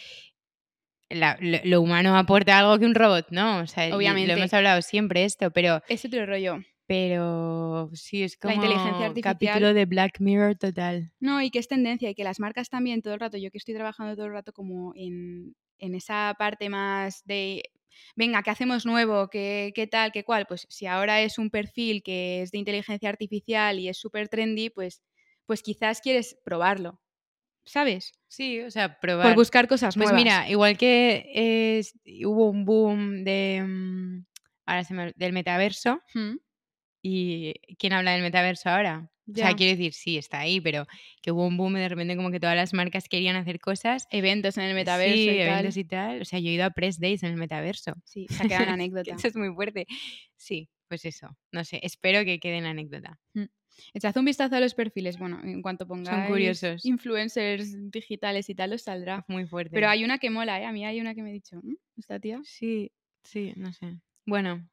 la- lo, lo humano aporta algo que un robot, ¿no? O sea, Obviamente. lo hemos hablado siempre esto, pero, Es otro rollo. Pero sí, es como La inteligencia artificial. capítulo de Black Mirror total. No, y que es tendencia y que las marcas también todo el rato, yo que estoy trabajando todo el rato como en, en esa parte más de, venga, ¿qué hacemos nuevo? ¿Qué, ¿Qué tal? ¿Qué cual? Pues si ahora es un perfil que es de inteligencia artificial y es súper trendy, pues, pues quizás quieres probarlo, ¿sabes? Sí, o sea, probar. Por buscar cosas Pues nuevas. mira, igual que hubo un boom de, mm, ahora se me- del metaverso, Mm, ¿Y quién habla del metaverso ahora? O sea, Ya. quiero decir, sí, está ahí, pero que hubo un boom de repente como que todas las marcas querían hacer cosas. Eventos en el metaverso sí, y tal. eventos y tal. O sea, yo he ido a press days en el metaverso. Sí, se ha quedado Que anécdota. Eso es muy fuerte. Sí, pues eso. No sé, espero que quede en anécdota. Echad un vistazo a los perfiles. Bueno, en cuanto pongáis curiosos. influencers digitales y tal, os saldrá. Muy fuerte. Pero hay una que mola, ¿eh? A mí hay una que me he dicho, "Mm, esta tía. Sí, sí, no sé. Bueno,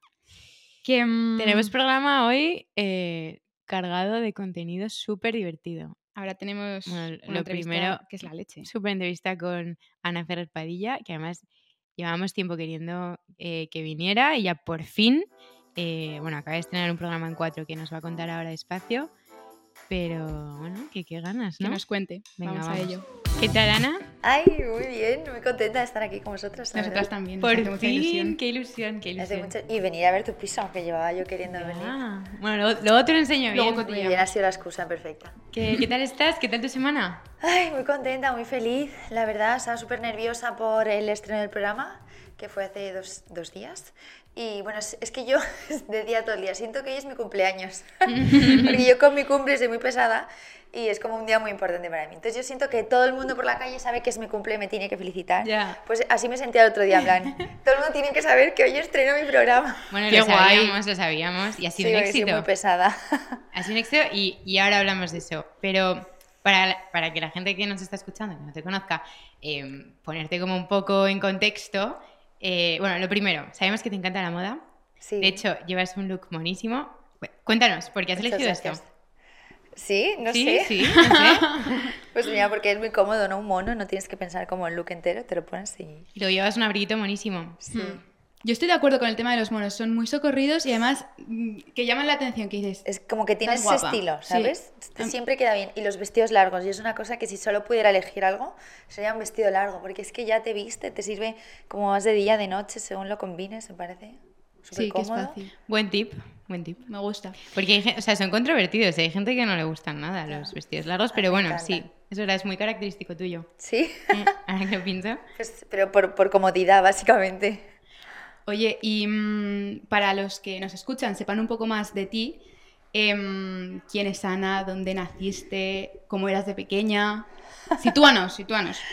Que, mm, tenemos programa hoy eh, cargado de contenido súper divertido. Ahora tenemos Bueno, una lo primero- que es la leche. Súper entrevista con Ana Ferrer Padilla, que además llevábamos tiempo queriendo eh, que viniera y ya por fin, eh, bueno, acaba de estrenar un programa en cuatro que nos va a contar ahora despacio, pero bueno, que qué ganas, Que ¿no? nos cuente. Venga, vamos, a vamos. ello. ¿Qué tal, Ana? Ay, muy bien, muy contenta de estar aquí con vosotras. la Nosotras verdad. también. Por mucha fin, ilusión. qué ilusión, qué ilusión. mucho- Y venir a ver tu piso, que llevaba yo queriendo venir. Bueno, luego, luego te lo enseño Luego bien. contigo. Muy bien, ha sido la excusa perfecta. ¿Qué, qué tal estás? ¿Qué tal tu semana? Ay, muy contenta, muy feliz. La verdad, estaba súper nerviosa por el estreno del programa, que fue hace dos, dos días. Y bueno, es, es que yo decía todo el día, siento que hoy es mi cumpleaños. Porque yo con mi cumple soy muy pesada y es como un día muy importante para mí. Entonces yo siento que todo el mundo por la calle sabe que es mi cumple y me tiene que felicitar. Ya. Pues así me sentía el otro día, en plan, todo el mundo tiene que saber que hoy estreno mi programa. Bueno, Qué lo guay. sabíamos, lo sabíamos y ha sido Sí, un soy éxito. muy pesada. Ha sido un éxito y, y ahora hablamos de eso. Pero para, para que la gente que nos está escuchando, que no te conozca, eh, ponerte como un poco en contexto. Eh, bueno, lo primero, sabemos que te encanta la moda. Sí. De hecho, llevas un look monísimo. Cu- Cuéntanos, ¿por qué has elegido esto? Sí, no sí, sé. sí, no sé. Pues mira, porque es muy cómodo, ¿no? Un mono, no tienes que pensar como el look entero, te lo pones y... Y luego llevas un abriguito monísimo. Sí. Hmm. Yo estoy de acuerdo con el tema de los monos. Son muy socorridos y además mm, que llaman la atención. Que dices, Es como que tienes ese estilo, Sí. ¿sabes? Te- Siempre queda bien. Y los vestidos largos, y es una cosa que si solo pudiera elegir algo, sería un vestido largo, porque es que ya te viste, te sirve como más de día, de noche, según lo combines, me parece. Súper sí, que es cómodo. fácil. Buen tip, buen tip. Me gusta. Porque hay, o sea, son controvertidos. Hay gente que no le gustan nada los vestidos largos, pero bueno, encantan. sí, es verdad, es muy característico tuyo. Sí, Eh, Ahora que lo pienso. Pues, pero por, por comodidad, básicamente. Oye, y mm, para los que nos escuchan, sepan un poco más de ti, em, quién es Ana, dónde naciste, cómo eras de pequeña. Sitúanos, sitúanos.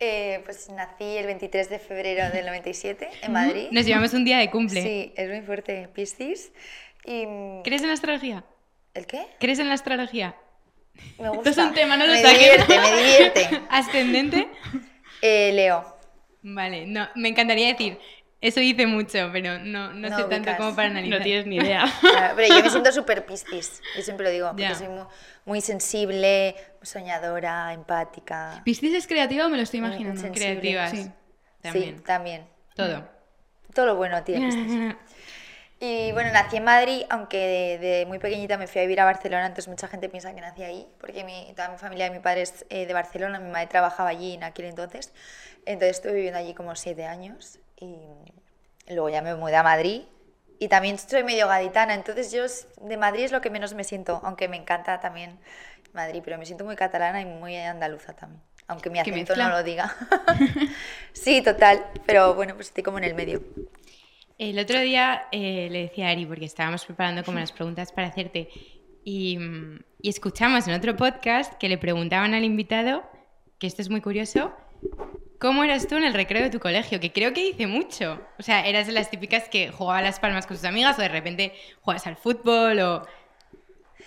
Eh, pues nací el 23 de febrero del 97 en Madrid. Nos llevamos un día de cumple. Sí, es muy fuerte, Piscis. Y... mm, ¿Crees en la astrología? ¿El qué? ¿Crees en la astrología? Me gusta. es un tema, no lo me saques. divierte, me divierte. ¿Ascendente? Eh, Leo. Vale, no, me encantaría decir Eso dice mucho, pero no, no, No sé tanto como para analizar. No tienes ni idea. Claro, Pero yo me siento súper piscis, yo siempre lo digo, porque Ya. soy muy, muy sensible, soñadora, empática. ¿Piscis es creativa o me lo estoy imaginando? sensible. Creativas. Sí. También. Sí, también. Todo. Todo lo bueno tiene. Y bueno, nací en Madrid, aunque de, de muy pequeñita me fui a vivir a Barcelona, entonces mucha gente piensa que nací ahí, porque mi, toda mi familia de mi padre es eh, de Barcelona, mi madre trabajaba allí en aquel entonces, entonces estuve viviendo allí como siete años y luego ya me mudé a Madrid y también soy medio gaditana, entonces yo de Madrid es lo que menos me siento, aunque me encanta también Madrid, pero me siento muy catalana y muy andaluza también, aunque mi acento no lo diga. sí, total, pero bueno, pues estoy como en el medio. El otro día eh, le decía a Ari, porque estábamos preparando como las preguntas para hacerte, y, y escuchamos en otro podcast que le preguntaban al invitado, que esto es muy curioso, ¿cómo eras tú en el recreo de tu colegio? Que creo que dice mucho. O sea, eras de las típicas que jugaba a las palmas con sus amigas o de repente juegas al fútbol o...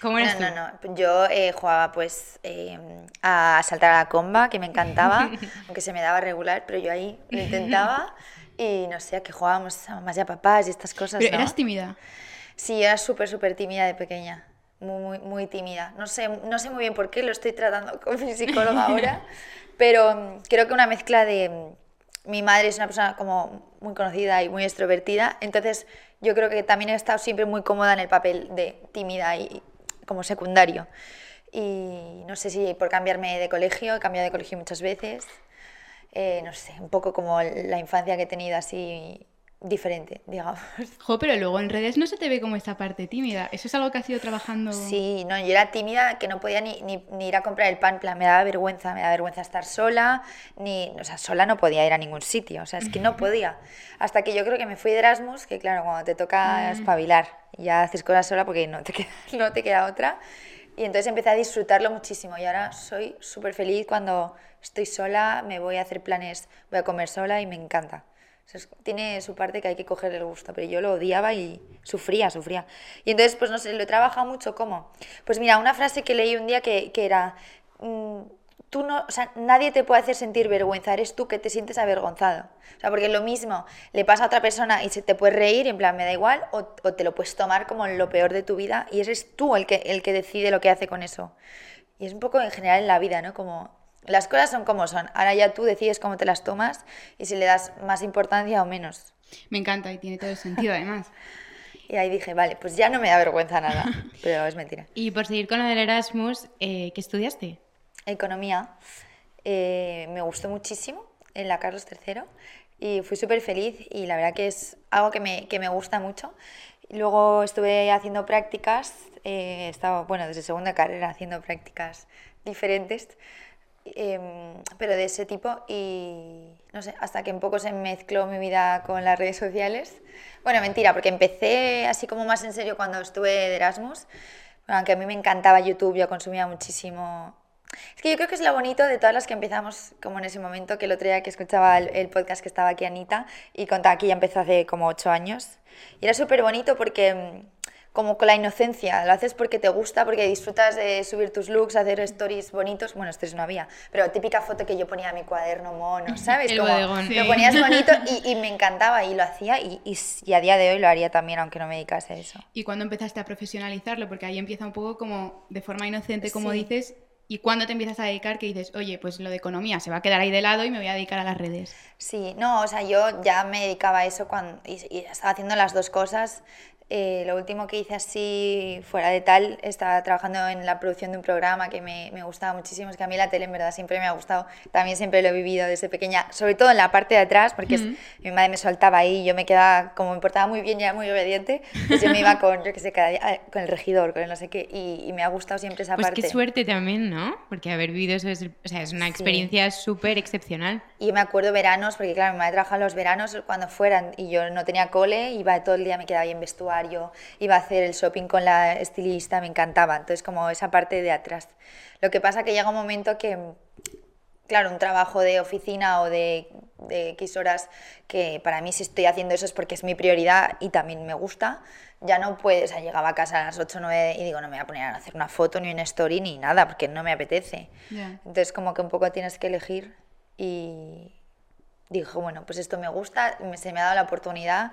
¿Cómo eras No, tú? no, no. Yo eh, jugaba pues eh, a saltar a la comba, que me encantaba, aunque se me daba regular, pero yo ahí lo intentaba y no sé, a que jugábamos a mamás y a papás y estas cosas. Pero ¿no? eras tímida. Sí, yo era súper, súper tímida de pequeña. Muy, muy, muy tímida. No sé, no sé muy bien por qué, lo estoy tratando con mi psicóloga ahora, pero mm, creo que una mezcla de... mm, Mi madre es una persona como muy conocida y muy extrovertida, entonces yo creo que también he estado siempre muy cómoda en el papel de tímida y como secundario. Y no sé si por cambiarme de colegio, he cambiado de colegio muchas veces, eh, no sé, un poco como la infancia que he tenido así diferente, digamos. Jo, pero luego en redes no se te ve como esta parte tímida. ¿Eso es algo que has ido trabajando? Sí, no, yo era tímida que no podía ni, ni, ni ir a comprar el pan, plan, me daba vergüenza, me daba vergüenza estar sola, ni, o sea, sola no podía ir a ningún sitio, o sea, es que no podía. Hasta que yo creo que me fui de Erasmus, que claro, cuando te toca espabilar, ya haces cosas sola porque no te queda, no te queda otra, y entonces empecé a disfrutarlo muchísimo y ahora soy súper feliz cuando estoy sola, me voy a hacer planes, voy a comer sola y me encanta. Es- tiene su parte que hay que cogerle el gusto, pero yo lo odiaba y sufría, sufría. Y entonces, pues no sé, lo he trabajado mucho, ¿cómo? Pues mira, una frase que leí un día que, que era, mm, tú no, nadie te puede hacer sentir vergüenza, eres tú que te sientes avergonzado. O sea, porque lo mismo le pasa a otra persona y se te puede reír, en plan, me da igual, o, te lo puedes tomar como lo peor de tu vida y eres tú el que, el que decide lo que hace con eso. Y es un poco en general en la vida, ¿no? Como las cosas son como son. Ahora ya tú decides cómo te las tomas y si le das más importancia o menos. Me encanta y tiene todo el sentido además. Y ahí dije, vale, pues ya no me da vergüenza nada. Pero es mentira. Y por seguir con lo del Erasmus, eh, ¿qué estudiaste? Economía eh, me gustó muchísimo en la Carlos III y fui súper feliz y la verdad que es algo que me, que me gusta mucho. Luego estuve haciendo prácticas, eh, estaba, bueno, desde segunda carrera haciendo prácticas diferentes, em, pero de ese tipo y no sé, hasta que un poco se mezcló mi vida con las redes sociales. Bueno, mentira, porque empecé así como más en serio cuando estuve de Erasmus, Bueno, aunque a mí me encantaba YouTube, yo consumía muchísimo es que yo creo que es lo bonito de todas las que empezamos como en ese momento, que el otro día que escuchaba el, el podcast que estaba aquí Anita y contaba que ya empezó hace como ocho años. Y era súper bonito porque como con la inocencia, lo haces porque te gusta, porque disfrutas de subir tus looks, hacer stories bonitos. Bueno, stories no había, pero típica foto que yo ponía a mi cuaderno mono, ¿sabes? El como bodegón. Lo Sí. ponías bonito y, y me encantaba y lo hacía y, y, y a día de hoy lo haría también, aunque no me dedicase a eso. ¿Y cuándo empezaste a profesionalizarlo? Porque ahí empieza un poco como de forma inocente, como Sí. dices. ¿Y cuándo te empiezas a dedicar que dices, oye, pues lo de economía se va a quedar ahí de lado y me voy a dedicar a las redes? Sí, no, o sea, yo ya me dedicaba a eso cuando, y, y estaba haciendo las dos cosas. Eh, lo último que hice así fuera de tal, estaba trabajando en la producción de un programa que me, me gustaba muchísimo. Es que a mí la tele en verdad siempre me ha gustado. También siempre lo he vivido desde pequeña, sobre todo en la parte de atrás, porque es- Ujú. mi madre me soltaba ahí y yo me quedaba, como me portaba muy bien y era muy obediente, pues yo me iba con, yo qué sé, cada día, ah, con el regidor, con el no sé qué, y, y me ha gustado siempre esa Pues parte. qué suerte también, ¿no? Porque haber vivido eso es, o sea, es una Sí. experiencia súper excepcional. Y yo me acuerdo veranos, porque claro, mi madre trabajaba los veranos cuando fueran y yo no tenía cole, iba todo el día, me quedaba ahí en vestuario, iba a hacer el shopping con la estilista, me encantaba. Entonces, como esa parte de atrás. Lo que pasa que llega un momento que, claro, un trabajo de oficina o de, de X horas, que para mí si estoy haciendo eso es porque es mi prioridad y también me gusta, ya no puedo, o sea, llegaba a casa a las 8 o 9 y digo, no me voy a poner a hacer una foto ni una story ni nada, porque no me apetece. Ya. Entonces como que un poco tienes que elegir y, dijo, bueno, pues esto me gusta, se me ha dado la oportunidad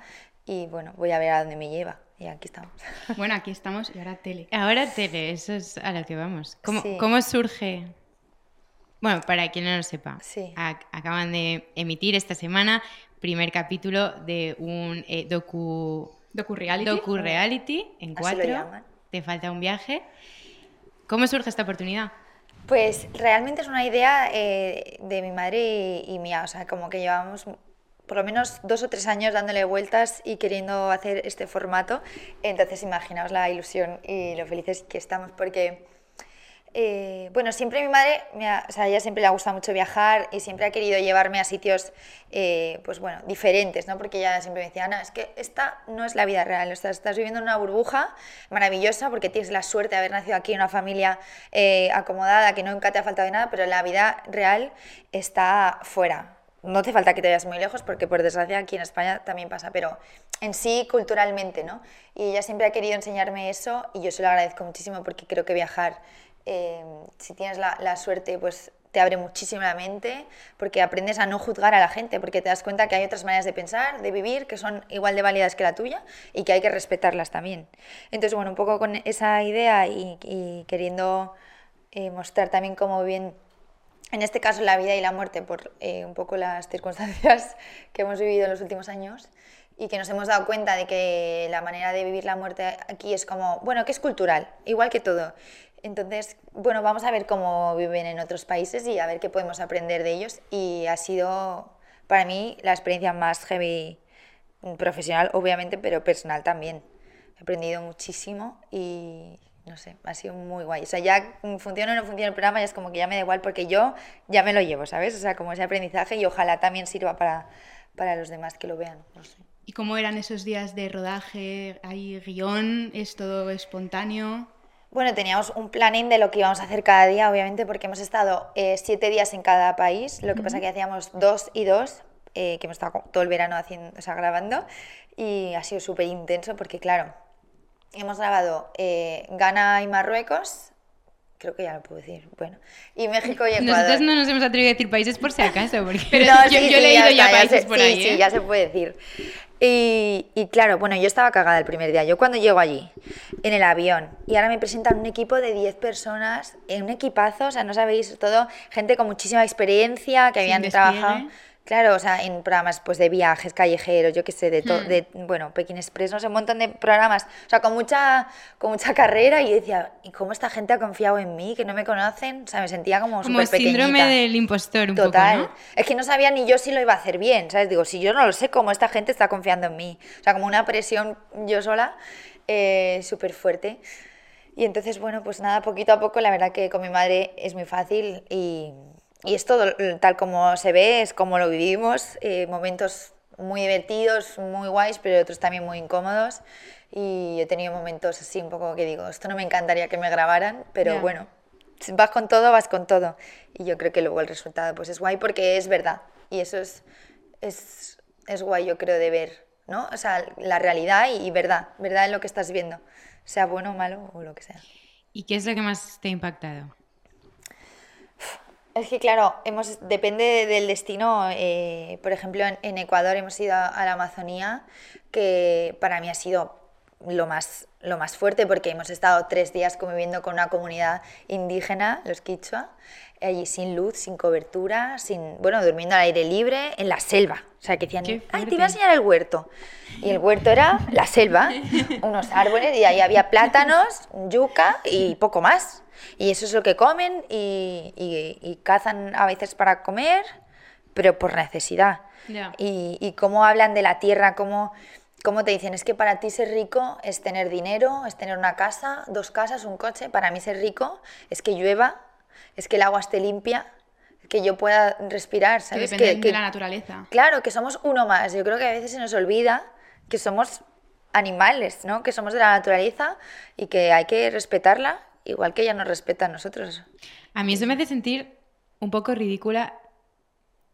y bueno, voy a ver a dónde me lleva. Y aquí estamos. Bueno, aquí estamos y ahora tele. Ahora tele, eso es a lo que vamos. ¿Cómo, Sí. cómo surge? Bueno, para quien no lo sepa, Sí. ac- acaban de emitir esta semana primer capítulo de un eh, docu, Docu-reality. docu-reality en Así lo cuatro. Te falta un viaje. ¿Cómo surge esta oportunidad? Pues realmente es una idea eh, de mi madre y, y mía, o sea, como que llevamos por lo menos dos o tres años dándole vueltas y queriendo hacer este formato. Entonces imaginaos la ilusión y lo felices que estamos porque, eh, bueno, siempre mi madre, me ha- o sea, ella siempre le ha gustado mucho viajar y siempre ha querido llevarme a sitios, eh, pues bueno, diferentes, ¿no? Porque ella siempre me decía, Ana, es que esta no es la vida real, o sea, estás viviendo en una burbuja maravillosa porque tienes la suerte de haber nacido aquí en una familia eh, acomodada, que nunca te ha faltado de nada, pero la vida real está fuera. No hace falta que te vayas muy lejos porque por desgracia aquí en España también pasa, pero en sí culturalmente, ¿no? Y ella siempre ha querido enseñarme eso y yo se lo agradezco muchísimo porque creo que viajar, eh, si tienes la, suerte, pues te abre muchísimo la mente porque aprendes a no juzgar a la gente, porque te das cuenta que hay otras maneras de pensar, de vivir, que son igual de válidas que la tuya y que hay que respetarlas también. Entonces, bueno, un poco con esa idea y, y queriendo eh, mostrar también cómo bien en este caso la vida y la muerte por eh, un poco las circunstancias que hemos vivido en los últimos años y que nos hemos dado cuenta de que la manera de vivir la muerte aquí es como, bueno, que es cultural, igual que todo. Entonces, bueno, vamos a ver cómo viven en otros países y a ver qué podemos aprender de ellos. Y ha sido para mí la experiencia más heavy profesional, obviamente, pero personal también. He aprendido muchísimo y no sé, ha sido muy guay. O sea, ya funciona o no funciona el programa, ya es como que ya me da igual porque yo ya me lo llevo, ¿sabes? O sea, como ese aprendizaje y ojalá también sirva para, para los demás que lo vean. No sé. ¿Y cómo eran esos días de rodaje? ¿Hay guion? ¿Es todo espontáneo? Bueno, teníamos un planning de lo que íbamos a hacer cada día, obviamente, porque hemos estado eh, siete días en cada país. Lo que pasa que hacíamos dos y dos, eh, que hemos estado todo el verano haciendo, o sea, grabando, y ha sido súper intenso porque, claro, hemos grabado eh, Ghana y Marruecos, creo que ya lo puedo decir, bueno, y México y Ecuador. Nosotros no nos hemos atrevido a decir países por si acaso, porque Pero No, yo, sí, yo he leído ya, está, países se- por sí, ahí. Sí, ¿eh? ya se puede decir. Y, y claro, bueno, yo estaba cagada el primer día. Yo cuando llego allí, en el avión, y ahora me presentan un equipo de 10 personas, en un equipazo, o sea, no sabéis, todo gente con muchísima experiencia, que habían trabajado. Claro, o sea, en programas pues de viajes, callejeros, yo qué sé, de todo, Hmm. de, bueno, Pekín Express, no sé, un montón de programas, o sea, con mucha, con mucha carrera y decía, ¿y cómo esta gente ha confiado en mí, que no me conocen? O sea, me sentía como súper síndrome pequeñita. del impostor un Total. poco, ¿no? Es que no sabía ni yo si lo iba a hacer bien, ¿sabes? Digo, si yo no lo sé, cómo esta gente está confiando en mí. O sea, como una presión yo sola eh, súper fuerte. Y entonces, bueno, pues nada, poquito a poco, la verdad que con mi madre es muy fácil y, y es todo tal como se ve, es como lo vivimos. eh, momentos muy divertidos, muy guays, pero otros también muy incómodos. Y he tenido momentos así un poco que digo, esto no me encantaría que me grabaran, pero bueno, vas con todo, vas con todo. Y yo creo que luego el resultado pues es guay porque es verdad. Y eso es, es, es guay, yo creo, de ver, ¿no? O sea, la realidad y, y verdad, verdad en lo que estás viendo, sea bueno o malo o lo que sea. ¿Y qué es lo que más te ha impactado? Es que claro, hemos, depende del destino. eh, por ejemplo, en, en Ecuador hemos ido a la Amazonía, que para mí ha sido lo más, lo más fuerte porque hemos estado tres días conviviendo con una comunidad indígena, los quichua, allí sin luz, sin cobertura, sin, bueno, durmiendo al aire libre, en la selva. O sea, que decían, ay, te voy a enseñar el huerto. Y el huerto era la selva, unos árboles y ahí había plátanos, yuca y poco más. Y eso es lo que comen y, y- y cazan a veces para comer, pero por necesidad. Y, y cómo hablan de la tierra, cómo, cómo te dicen, es que para ti ser rico es tener dinero, es tener una casa, dos casas, un coche. Para mí ser rico es que llueva, es que el agua esté limpia, que yo pueda respirar, Que ¿sabes? dependen Que- de que- la naturaleza. Claro, que somos uno más. Yo creo que a veces se nos olvida que somos animales, ¿no? Que somos de la naturaleza y que hay que respetarla igual que ella nos respeta a nosotros. A mí eso me hace sentir un poco ridícula.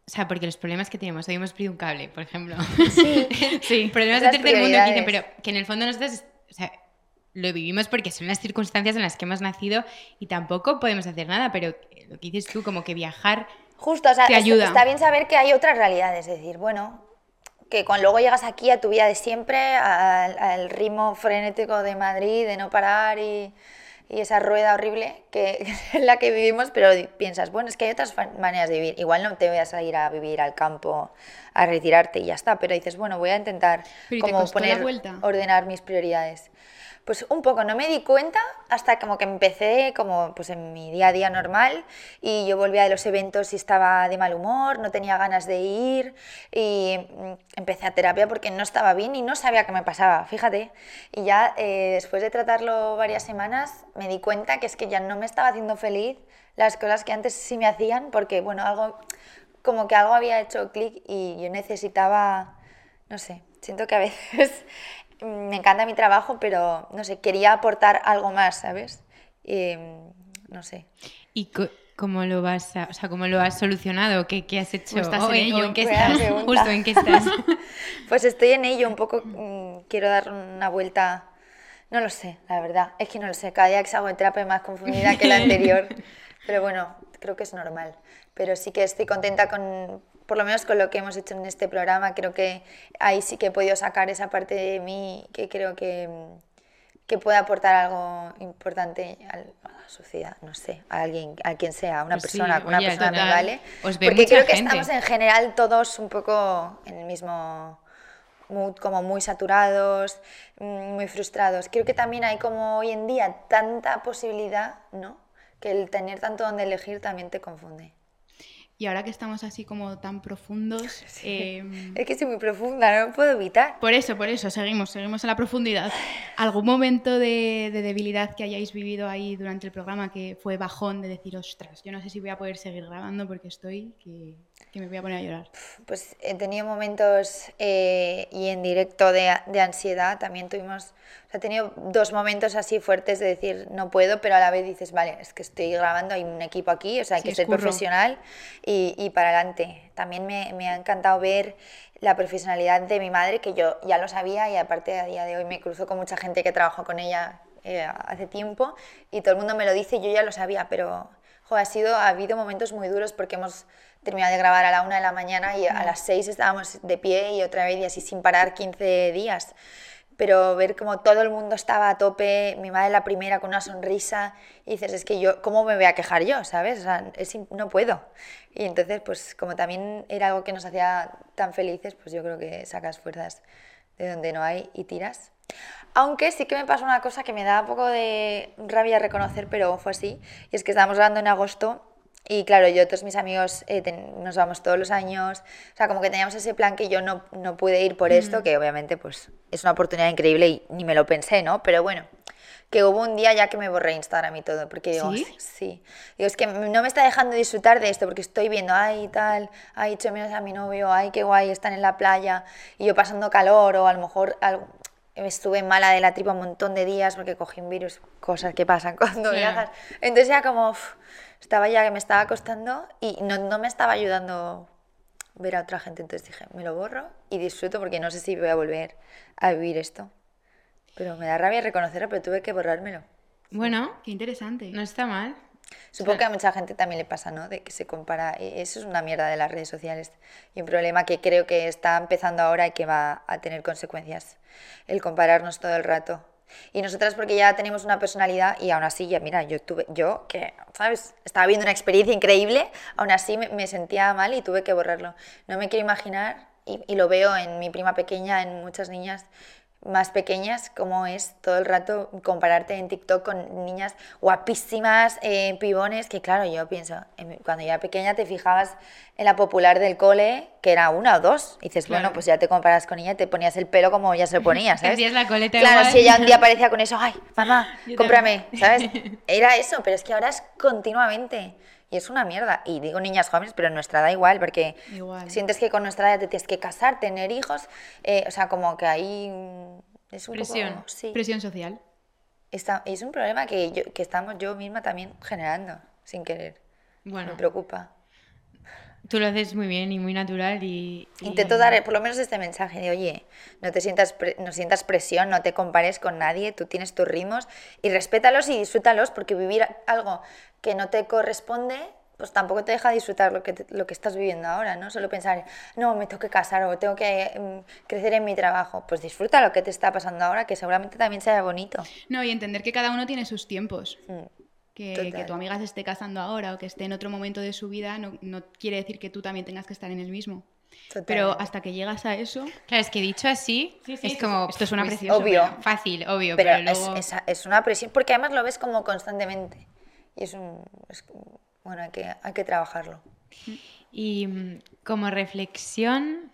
O sea, porque los problemas que tenemos, hoy hemos perdido un cable, por ejemplo. Sí. Sí. problemas de Otras tercer mundo que dicen, pero que en el fondo nosotros, o sea, lo vivimos porque son las circunstancias en las que hemos nacido y tampoco podemos hacer nada, pero lo que dices tú, como que viajar Justo, o sea, Te ayuda. está bien saber que hay otras realidades, es decir, bueno, que cuando luego llegas aquí a tu vida de siempre, al, al ritmo frenético de Madrid, de no parar y, y esa rueda horrible que es la que vivimos, pero piensas, bueno, es que hay otras maneras de vivir. Igual no te voy a ir a vivir al campo a retirarte y ya está, pero dices, bueno, voy a intentar Pero ¿y te como poner, ordenar mis prioridades. Pues un poco, no me di cuenta hasta como que empecé como pues en mi día a día normal y yo volvía de los eventos y estaba de mal humor, no tenía ganas de ir y mm, empecé a terapia porque no estaba bien y no sabía qué me pasaba, fíjate. Y ya eh, después de tratarlo varias semanas me di cuenta que es que ya no me estaba haciendo feliz las cosas que antes sí me hacían porque bueno, algo como que algo había hecho clic y yo necesitaba no sé, siento que a veces me encanta mi trabajo, pero no sé, quería aportar algo más, ¿sabes? Y, no sé. ¿Y cómo lo vas a, o sea, cómo lo has solucionado? ¿Qué, qué has hecho? Estás ¿O en ello. en qué estás? Justo en qué estás. Pues estoy en ello un poco, mm, quiero dar una vuelta, no lo sé, la verdad, es que no lo sé, cada día que salgo de terapia más confundida que la anterior, pero bueno, creo que es normal, pero sí que estoy contenta con, por lo menos con lo que hemos hecho en este programa, creo que ahí sí que he podido sacar esa parte de mí que creo que, mm, que puede aportar algo importante al- a la sociedad, no sé, a alguien, a quien sea, a una Pues sí, persona, una oye, persona me vale, porque creo que estamos en general todos un poco en el mismo mood, como muy saturados, mm, muy frustrados. Creo que también hay como hoy en día tanta posibilidad, ¿no? Que el tener tanto donde elegir también te confunde. Y ahora que estamos así como tan profundos, em, Es que soy muy profunda, no lo puedo evitar. por eso, por eso, seguimos, seguimos en la profundidad. ¿Algún momento de, de debilidad que hayáis vivido ahí durante el programa que fue bajón de decir, ostras, yo no sé si voy a poder seguir grabando porque estoy que, que me voy a poner a llorar? Pues he tenido momentos eh, y en directo de, de ansiedad, también tuvimos, o sea, he tenido dos momentos así fuertes de decir no puedo, pero a la vez dices, vale, es que estoy grabando, hay un equipo aquí, o sea, hay Sí, que ser curro. profesional y, y para adelante. También me, me ha encantado ver la profesionalidad de mi madre, que yo ya lo sabía y aparte a día de hoy me cruzo con mucha gente que trabajó con ella eh, hace tiempo y todo el mundo me lo dice y yo ya lo sabía, pero jo, ha, sido, ha habido momentos muy duros porque hemos terminado de grabar a la una de la mañana y a las seis estábamos de pie y otra vez y así sin parar 15 días. Pero ver como todo el mundo estaba a tope, mi madre la primera con una sonrisa, y dices, es que yo, ¿cómo me voy a quejar yo? ¿Sabes? O sea, es no puedo. Y entonces, pues como también era algo que nos hacía tan felices, pues yo creo que sacas fuerzas de donde no hay y tiras. Aunque sí que me pasó una cosa que me da un poco de rabia reconocer, pero fue así. Y es que estábamos hablando en agosto y claro, yo, todos mis amigos eh, ten- nos vamos todos los años. O sea, como que teníamos ese plan que yo no, no pude ir por esto, que obviamente pues es una oportunidad increíble y ni me lo pensé, ¿no? Pero bueno, que hubo un día ya que me borré Instagram y todo, porque digo, ¿Sí? "Sí. Digo, es que no me está dejando disfrutar de esto, porque estoy viendo, ay, tal, ay, echo menos a mi novio, ay, qué guay, están en la playa, y yo pasando calor, o a lo mejor algo- estuve mala de la tripa un montón de días porque cogí un virus, cosas que pasan cuando viajas. Entonces ya como, uf, estaba ya que me estaba costando y no, no me estaba ayudando ver a otra gente, entonces dije, me lo borro y disfruto porque no sé si voy a volver a vivir esto. Pero me da rabia reconocerlo, pero tuve que borrármelo. Bueno, Qué interesante. no está mal. Supongo que a mucha gente también le pasa, ¿no? De que se compara. e- Eso es una mierda de las redes sociales y un problema que creo que está empezando ahora y que va a tener consecuencias. El compararnos todo el rato. Y nosotras porque ya tenemos una personalidad y aún así, ya mira, yo tuve, yo que, ¿sabes? Estaba viendo una experiencia increíble, aún así me, sentía mal y tuve que borrarlo. No me quiero imaginar, y lo veo en mi prima pequeña, en muchas niñas, más pequeñas, como es todo el rato compararte en TikTok con niñas guapísimas, eh, pibones, que claro, yo pienso, en- cuando yo era pequeña te fijabas en la popular del cole, que era una o dos, y dices, bueno, pues ya te comparas con ella, y te ponías el pelo como ella se lo ponía, ¿sabes? La coleta Claro, igual. si ella un día aparecía con eso, ay, mamá, Yo cómprame, ¿sabes? Era eso, pero es que ahora es continuamente. Y es una mierda. Y digo niñas jóvenes, pero en nuestra edad igual, porque Igual. sientes que con nuestra edad te tienes que casar, tener hijos. eh, o sea, como que ahí mm, es un Presión. poco... Sí. Presión social. Está- es un problema que, yo- que estamos yo misma también generando, sin querer. Bueno, Me preocupa. Tú lo haces muy bien y muy natural y... y- Intento dar por lo menos este mensaje de, oye, no te sientas, pre- no sientas presión, no te compares con nadie, tú tienes tus ritmos y respétalos y disfrútalos porque vivir algo que no te corresponde pues tampoco te deja disfrutar lo que, te- lo que estás viviendo ahora, ¿no? Solo pensar, no, me tengo que casar o tengo que mm, crecer en mi trabajo. Pues disfruta lo que te está pasando ahora, que seguramente también sea bonito. No, y entender que cada uno tiene sus tiempos. Mm. Que, tu amiga se esté casando ahora o que esté en otro momento de su vida no, no quiere decir que tú también tengas que estar en el mismo. Pero hasta que llegas a eso, Claro, es que dicho así, Sí, sí, es sí, como. esto suena pues, precioso, obvio. pero- Fácil, obvio, Pero, pero, es, luego. es- es una presión, porque además lo ves como constantemente. Y es un... es- bueno, hay que, hay que trabajarlo. Y mm, como reflexión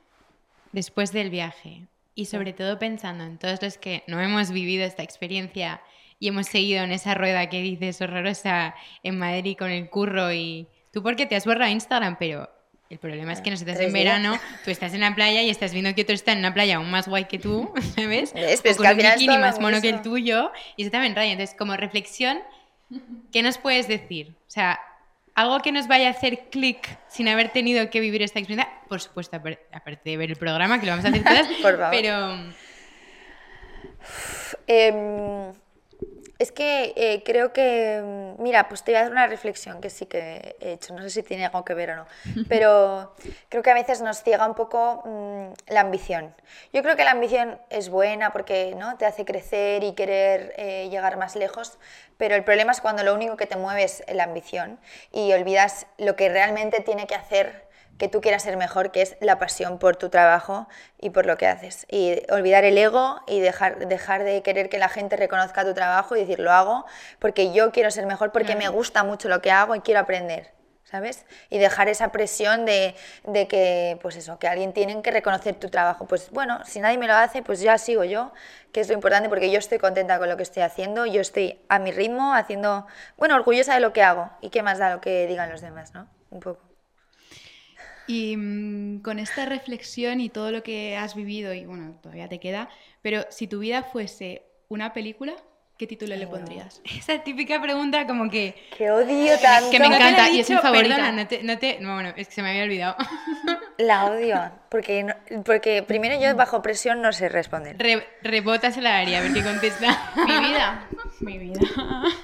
después del viaje, y sobre todo pensando en todos los que no hemos vivido esta experiencia y hemos seguido en esa rueda que dices horrorosa en Madrid con el curro y tú porque te has borrado Instagram, pero el problema es que nosotros Tres en verano tú estás en la playa y estás viendo que otro está en una playa aún más guay que tú, ¿sabes? O es con que al un bikini más mono que el tuyo y eso también raya. Entonces, como reflexión, ¿qué nos puedes decir? O sea, algo que nos vaya a hacer clic sin haber tenido que vivir esta experiencia, por supuesto, apar- aparte de ver el programa, que lo vamos a hacer todas, Por favor. pero Em, es que eh, creo que, mm, mira, pues te voy a dar una reflexión que sí que he hecho, no sé si tiene algo que ver o no, pero creo que a veces nos ciega un poco mm, la ambición. Yo creo que la ambición es buena porque ¿no? te hace crecer y querer eh, llegar más lejos, pero el problema es cuando lo único que te mueve es la ambición y olvidas lo que realmente tiene que hacer que tú quieras ser mejor, que es la pasión por tu trabajo y por lo que haces. Y olvidar el ego y dejar, dejar de querer que la gente reconozca tu trabajo y decir, lo hago porque yo quiero ser mejor, porque me gusta mucho lo que hago y quiero aprender. ¿Sabes? Y dejar esa presión de, de que, pues eso, que alguien tiene que reconocer tu trabajo. Pues bueno, si nadie me lo hace, pues ya sigo yo, que es lo importante porque yo estoy contenta con lo que estoy haciendo, yo estoy a mi ritmo, haciendo, bueno, orgullosa de lo que hago. ¿Y qué más da lo que digan los demás, no? Un poco. Y mm, con esta reflexión y todo lo que has vivido, y bueno, todavía te queda, pero si tu vida fuese una película, ¿qué título le pondrías? esa típica pregunta como que... Que odio tanto. que me No la encanta y es mi favorita. Perdona, no te, no te- no, bueno, es que se me había olvidado. La odio. Porque, no- porque primero yo bajo presión no sé responder. Re, rebótasela a Ari, a ver qué contesta. Mi vida. Mi vida.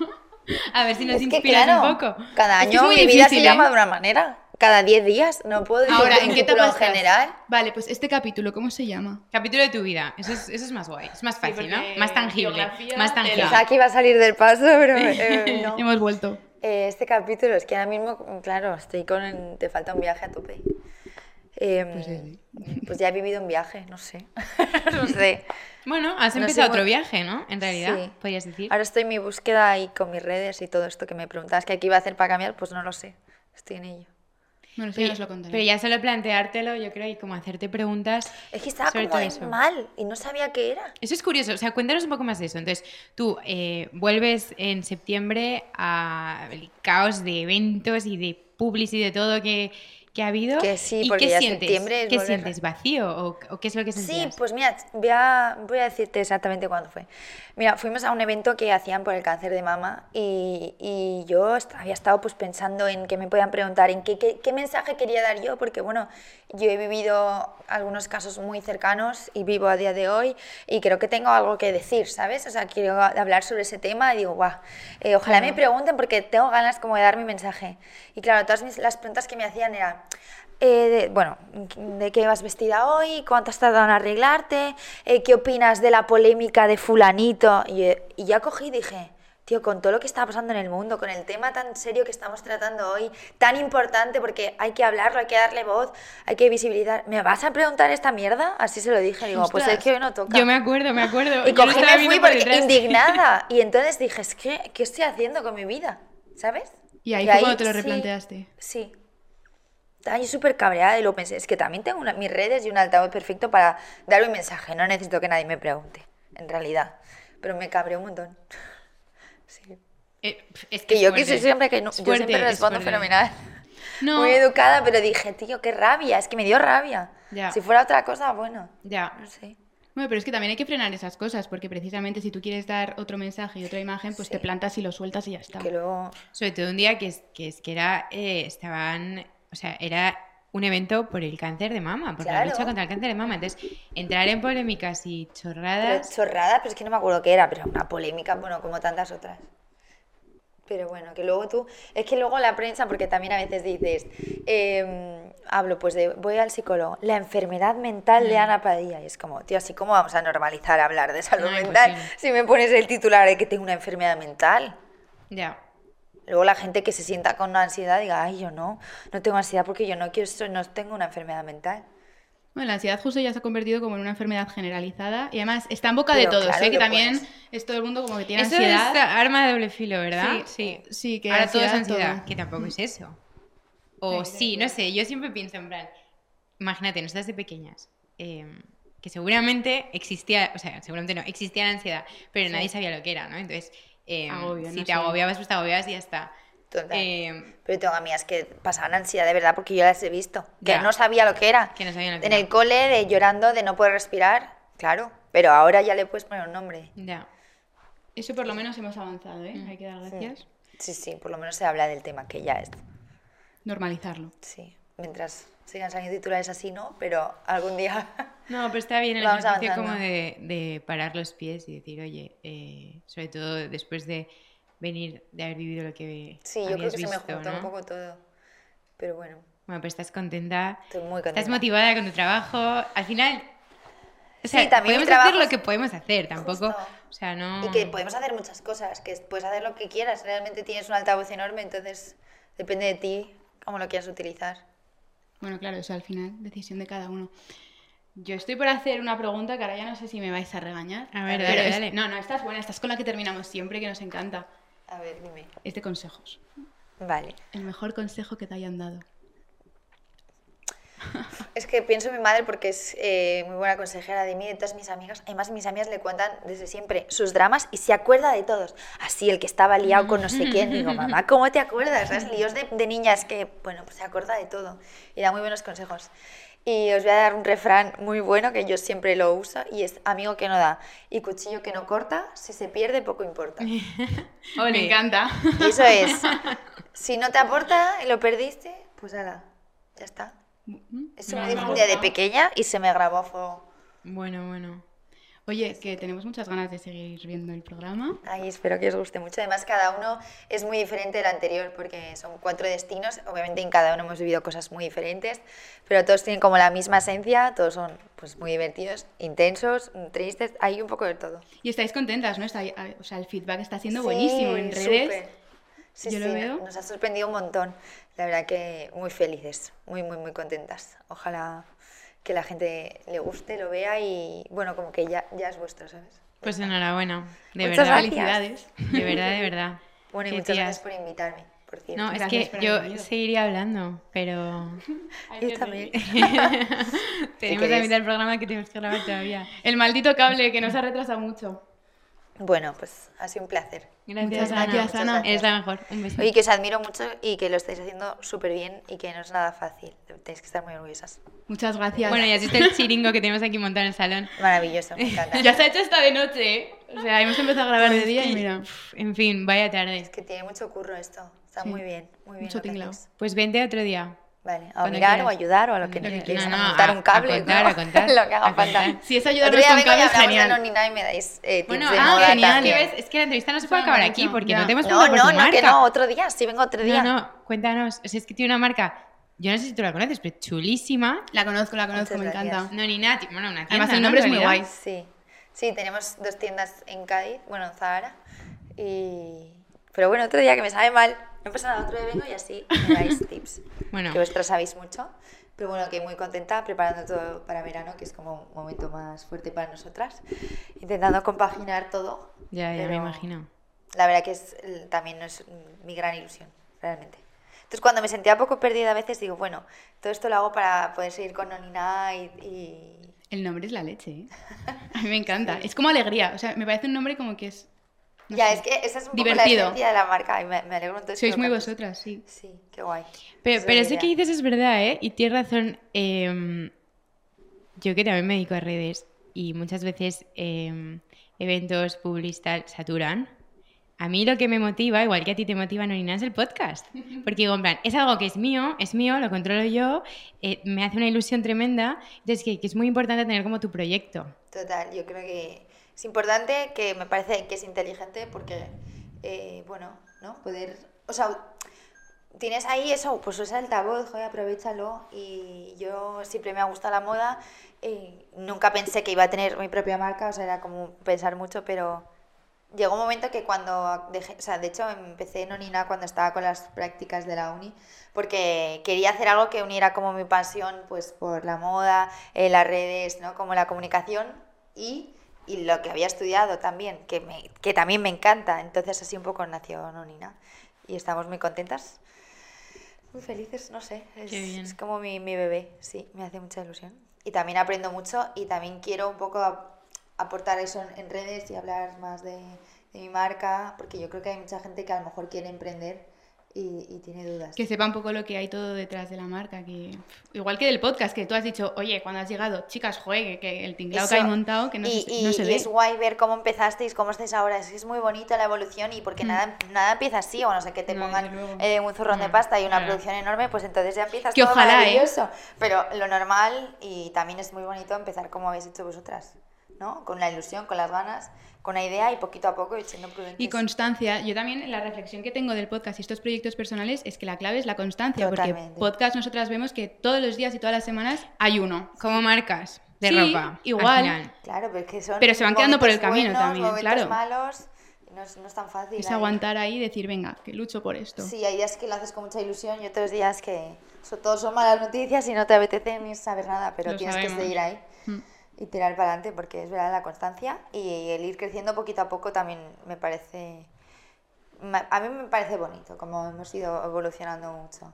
A ver si nos Es que inspiras claro, un poco. cada Es que es año mi vida se llama ¿eh? de una manera. Cada 10 días. No puedo decir Ahora, ¿en qué etapa en estás? general. Vale, pues este capítulo, ¿cómo se llama? Capítulo de tu vida. Eso es, eso es más guay. Es más fácil, ¿no? porque Más tangible. Más tangible. Pensaba que iba a salir del paso, pero eh, no. Hemos vuelto. Eh, este capítulo es que ahora mismo, claro, estoy con... Te falta un viaje a tope. Em, Pues sí, pues ya he vivido un viaje, no sé. no sé. Bueno, has No sé, empezado otro bueno, viaje, ¿no? En realidad, sí. podrías decir. Ahora estoy en mi búsqueda y con mis redes y todo esto que me preguntabas que aquí iba a hacer para cambiar, pues no lo sé. Estoy en ello. Bueno, ya Pero, nos lo contaré. pero ya solo planteártelo, yo creo, y como hacerte preguntas. Es que estaba sobre como todo eso. mal y no sabía qué era. Eso es curioso, o sea, cuéntanos un poco más de eso. Entonces, tú eh, vuelves en septiembre al caos de eventos y de publis y de todo que, que ha habido. Que sí, ¿Y porque qué ya sientes? septiembre es ¿Qué volver- sientes? ¿Vacío? ¿O, o qué es lo que Sí, sentías? pues mira, voy a, voy a decirte exactamente cuándo fue. Mira, fuimos a un evento que hacían por el cáncer de mama y, y yo había estado pues pensando en que me podían preguntar en qué, qué, qué mensaje quería dar yo, porque bueno, yo he vivido algunos casos muy cercanos y vivo a día de hoy y creo que tengo algo que decir, ¿sabes? O sea, quiero hablar sobre ese tema y digo, guau, eh, ojalá me pregunten porque tengo ganas como de dar mi mensaje. Y claro, todas mis- las preguntas que me hacían eran... Eh, de- bueno, ¿de qué vas vestida hoy? ¿Cuánto has tardado en arreglarte? Eh, ¿Qué opinas de la polémica de fulanito? Y, y ya cogí y dije, tío, con todo lo que está pasando en el mundo, con el tema tan serio que estamos tratando hoy, tan importante porque hay que hablarlo, hay que darle voz, hay que visibilizar, ¿me vas a preguntar esta mierda? Así se lo dije, digo, pues es Ostras. que hoy no toca. Yo me acuerdo, me acuerdo. Y cogí y me fui por porque detrás. indignada. Y entonces dije, es que, ¿qué estoy haciendo con mi vida? ¿Sabes? Y ahí fue cuando te lo sí, replanteaste. Sí. Estaba yo súper cabreada y lo pensé. Es que también tengo una- mis redes y un altavoz perfecto para dar un mensaje. No necesito que nadie me pregunte, en realidad. Pero me cabreé un montón. Sí. Eh, es Que yo que fuerte. soy siempre que no, Es yo fuerte, siempre es respondo fuerte. fenomenal. No. Muy educada, pero dije, tío, qué rabia. Es que me dio rabia. Ya. Si fuera otra cosa, bueno. Ya. No sé. Bueno, pero es que también hay que frenar esas cosas, porque precisamente si tú quieres dar otro mensaje y otra imagen, pues te Sí. plantas y lo sueltas y ya está. Que luego. Sobre todo un día que es que, que era, eh, estaban, o sea, era un evento por el cáncer de mama, por la lucha contra el cáncer de mama. Entonces, entrar en polémicas y Pero chorradas, chorrada, pero es que no me acuerdo qué era, pero una polémica, bueno, como tantas otras. Pero bueno, que luego tú, es que luego la prensa, porque también a veces dices, em, hablo pues de, voy al psicólogo, la enfermedad mental de Ana Padilla, y es como, tío, así como vamos a normalizar hablar de salud No, mental si me pones el titular de que tengo una enfermedad mental. Ya. Luego la gente que se sienta con ansiedad diga, ay, yo no, no tengo ansiedad porque yo no quiero, eso, no tengo una enfermedad mental. Bueno, la ansiedad justo ya se ha convertido como en una enfermedad generalizada y además está en boca de Pero todos, claro ¿eh? que que también puedes. es todo el mundo como que tiene Eso ansiedad. es arma de doble filo, ¿verdad? Sí, sí, que Ahora todo es ansiedad, ansiedad, todo. que tampoco es eso. O Sí, sí, sí, sí. no sé, yo siempre pienso en plan, imagínate, nosotras de pequeñas, eh, que seguramente existía, o sea, seguramente no, existía la ansiedad, pero nadie sabía lo que era, ¿no? Entonces, eh, Agobio, si no te sé. agobiabas, pues te agobiabas y ya está. Total. Eh, Pero tengo amigas que pasaban ansiedad de verdad porque yo las he visto. Que Ya. no sabía lo que era. Que no sabían lo que En era. el cole, de llorando, de no poder respirar. Claro. Pero ahora ya le puedes poner un nombre. ya. Eso por lo menos hemos avanzado, ¿eh? Hay que dar gracias. Sí, sí, por lo menos se habla del tema, que ya es. Normalizarlo. Sí. Mientras sigan saliendo titulares así, ¿no? Pero algún día. No, pero está bien el Vamos ejercicio avanzando. como de, de parar los pies y decir, oye, eh, sobre todo después de venir, de haber vivido lo que Sí, yo creo que se me visto, juntó ¿no? un poco todo. Pero bueno, Bueno, pues estás contenta, estoy muy contenta. estás motivada con tu trabajo. Al final, o sea, Sí, también podemos hacer lo que podemos hacer, tampoco, Justo. o sea, no... Y que podemos hacer muchas cosas, que puedes hacer lo que quieras. Realmente tienes un altavoz enorme, entonces depende de ti cómo lo quieras utilizar. Bueno, claro, eso al final, decisión de cada uno. Yo estoy por hacer una pregunta que ahora ya no sé si me vais a regañar. A ver, dale, es- dale. No, no, esta es buena, esta es con la que terminamos siempre, que nos encanta. A ver, dime. Es de consejos. Vale. El mejor consejo que te hayan dado. Es que pienso en mi madre porque es eh, muy buena consejera de mí y de todas mis amigas. Además, mis amigas le cuentan desde siempre sus dramas y se acuerda de todos. Así, el que estaba liado con no sé quién. Digo, mamá, ¿cómo te acuerdas? ¿Sabes? Líos de, de niñas que, bueno, pues se acuerda de todo. Y da muy buenos consejos. Y os voy a dar un refrán muy bueno que yo siempre lo uso y es amigo que no da y cuchillo que no corta, si se pierde poco importa. Y Me encanta. eso es, si no te aporta y lo perdiste, pues nada, ya está. Eso me dijo un día de pequeña y se me grabó a fuego. Bueno, bueno. Oye, que tenemos muchas ganas de seguir viendo el programa. Ay, espero que os guste mucho. Además, cada uno es muy diferente del anterior porque son cuatro destinos. Obviamente en cada uno hemos vivido cosas muy diferentes, pero todos tienen como la misma esencia. Todos son pues muy divertidos, intensos, tristes. Hay un poco de todo. Y estáis contentas, ¿no? Está, o sea, el feedback está siendo Sí, buenísimo en redes. súper. Sí, Yo sí, lo veo. nos ha sorprendido un montón. La verdad que muy felices, muy, muy, muy contentas. Ojalá que la gente le guste, lo vea y bueno, como que ya, ya es vuestro, ¿sabes? Pues enhorabuena, de Muchas verdad. gracias. Felicidades. De verdad, de verdad. Bueno, y muchas tías. gracias por invitarme, por cierto. No, es Gracias que yo venido. seguiría hablando, pero Yo también. tenemos a queréis. mitad del programa que tenemos que grabar todavía. El maldito cable que nos ha retrasado mucho. Bueno, pues ha sido un placer. Gracias, Ana. gracias, Ana. Eres la mejor. Un beso. Oye, que os admiro mucho y que lo estáis haciendo súper bien y que no es nada fácil. Tenéis que estar muy orgullosas. Muchas gracias. Bueno, ya has visto el chiringo que tenemos aquí montado en el salón. Maravilloso, me encanta. ya se ha hecho esta de noche, ¿eh? O sea, hemos empezado a grabar de día y mira. En fin, vaya tarde. Es que tiene mucho curro esto. Está Sí. muy bien, muy bien. Mucho hacéis. Pues vente otro día. Vale, a mirar o ayudar o a lo que Lo que necesitéis. quieras. a No, no, montar a- un cable. a contar, ¿no? a contar, lo que haga falta. Si es ayudarnos con cables, genial. Y me dais eh, tips Bueno, de ah, moda genial. también. que ves, es que la entrevista no se puede acabar aquí porque no te hemos No, preguntado por no, tu no, que marca. no, otro día, sí vengo otro día. No, no, cuéntanos. O sea, es que tiene una marca, yo no sé si tú la conoces, pero chulísima. La conozco, la conozco, Muchas me gracias. encanta. No, ni nada, bueno, una tienda, Además, el ¿no? nombre es muy guay. Sí, sí, tenemos dos tiendas en Cádiz, bueno, en Zahara. Y... Pero bueno, otro día que me sabe mal, no pasa nada, otro día vengo y así me dais tips. Bueno. Que vosotras sabéis mucho. Pero bueno, que muy contenta preparando todo para verano, que es como un momento más fuerte para nosotras. Intentando compaginar todo. Ya, ya me imagino. La verdad que es, también es mm, mi gran ilusión, realmente. Entonces, cuando me sentía poco perdida a veces, digo, bueno, todo esto lo hago para poder seguir con Nonina y, y El nombre es la leche, ¿eh? A mí me encanta. Es como alegría. O sea, me parece un nombre como que es. Ya, es que esa es un poco divertido. la esencia de la marca y me, me alegro entonces. Sois muy vosotras, sí. Sí, qué guay. Pero, pero es la eso que dices es verdad, ¿eh? Y tienes razón. em, yo que también me dedico a redes y muchas veces em, eventos, publis, tal, saturan. A mí lo que me motiva, igual que a ti te motiva, Norina, es el podcast. Porque digo, en plan, es algo que es mío, es mío, lo controlo yo, eh, me hace una ilusión tremenda. Entonces, que, que es muy importante tener como tu proyecto. Total, yo creo que es importante, que me parece que es inteligente porque, eh, bueno, ¿no? Poder, o sea, tienes ahí eso, pues usa altavoz, joder, aprovechalo. Y yo siempre me ha gustado la moda. Nunca pensé que iba a tener mi propia marca, o sea, era como pensar mucho, pero llegó un momento que cuando dejé, o sea, de hecho empecé en Onina cuando estaba con las prácticas de la uni, porque quería hacer algo que uniera como mi pasión, pues por la moda, eh, las redes, ¿no? Como la comunicación y, y lo que había estudiado también, que, me, que también me encanta. Entonces así un poco nació Nonina y estamos muy contentas. Muy felices, no sé, es, es como mi, mi bebé, sí, me hace mucha ilusión. Y también aprendo mucho y también quiero un poco ap- aportar eso en, en redes y hablar más de, de mi marca, porque yo creo que hay mucha gente que a lo mejor quiere emprender y, y tiene dudas. Que sepa un poco lo que hay todo detrás de la marca. que Igual que del podcast, que tú has dicho, oye, cuando has llegado, chicas, juegue, que el tinglado que hay Eso. montado, que no, y, se, y- no se y ve. es guay ver cómo empezasteis, cómo estáis ahora. Es que es muy bonita la evolución y porque Mm. nada, nada empieza así, o no sé que te No, pongan eh, un zurrón de Mm, pasta y una claro. producción enorme, pues entonces ya empiezas Que todo ojalá, ¿eh? maravilloso. Pero lo normal y también es muy bonito empezar como habéis hecho vosotras, ¿no? Con la ilusión, con las ganas, con una idea y poquito a poco y siendo prudentes. Y constancia. Yo también la reflexión que tengo del podcast y estos proyectos personales es que la clave es la constancia, porque Totalmente. podcast nosotras vemos que todos los días y todas las semanas hay uno. Como marcas de Sí, ropa. al igual. final. Claro, pero es que son Pero se van quedando por el camino buenos, también, claro. malos, no es, no es tan fácil. Es ahí. aguantar ahí y decir, venga, que lucho por esto. Sí, hay días que lo haces con mucha ilusión y otros días que so- todos son malas noticias y no te apetece ni saber nada, pero Lo tienes que sabemos. seguir ahí Mm. Y tirar para adelante porque es verdad la constancia y el ir creciendo poquito a poco también me parece... A mí me parece bonito como hemos ido evolucionando mucho.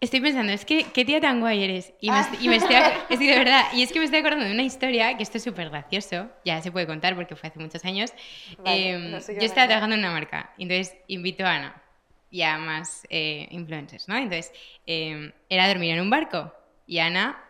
Estoy pensando, es que qué tía tan guay eres. Y me, Ah. y me estoy, es que de verdad, y es que me estoy acordando de una historia que esto es súper gracioso, ya se puede contar porque fue hace muchos años. Vale, Em, no sé yo estaba trabajando en una marca, entonces invito a Ana y a más eh, influencers, ¿no? Entonces em, era dormir en un barco y Ana.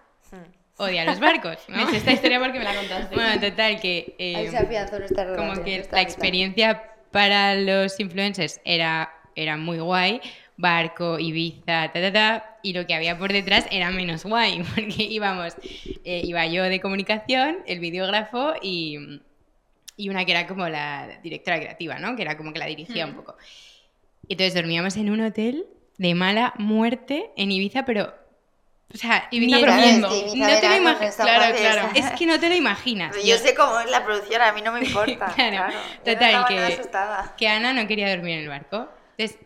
Odia los barcos, sé esta historia porque me la contaste. bueno, total, que Ahí em, se afianzó nuestra relación. como que la experiencia para los influencers era, era muy guay, barco, Ibiza, ta, ta, ta, y lo que había por detrás era menos guay, porque íbamos, eh, iba yo de comunicación, el videógrafo y, y una que era como la directora creativa, ¿no? Que era como que la dirigía un poco. Entonces dormíamos en un hotel de mala muerte en Ibiza, pero... O sea, Ibiza ni- profundo. No te lo imaginas. Claro, claro. Es que no te lo imaginas. Yo sé cómo es la producción, a mí no me importa. Claro, claro. Total, que- que Ana no quería dormir en el barco. Entonces,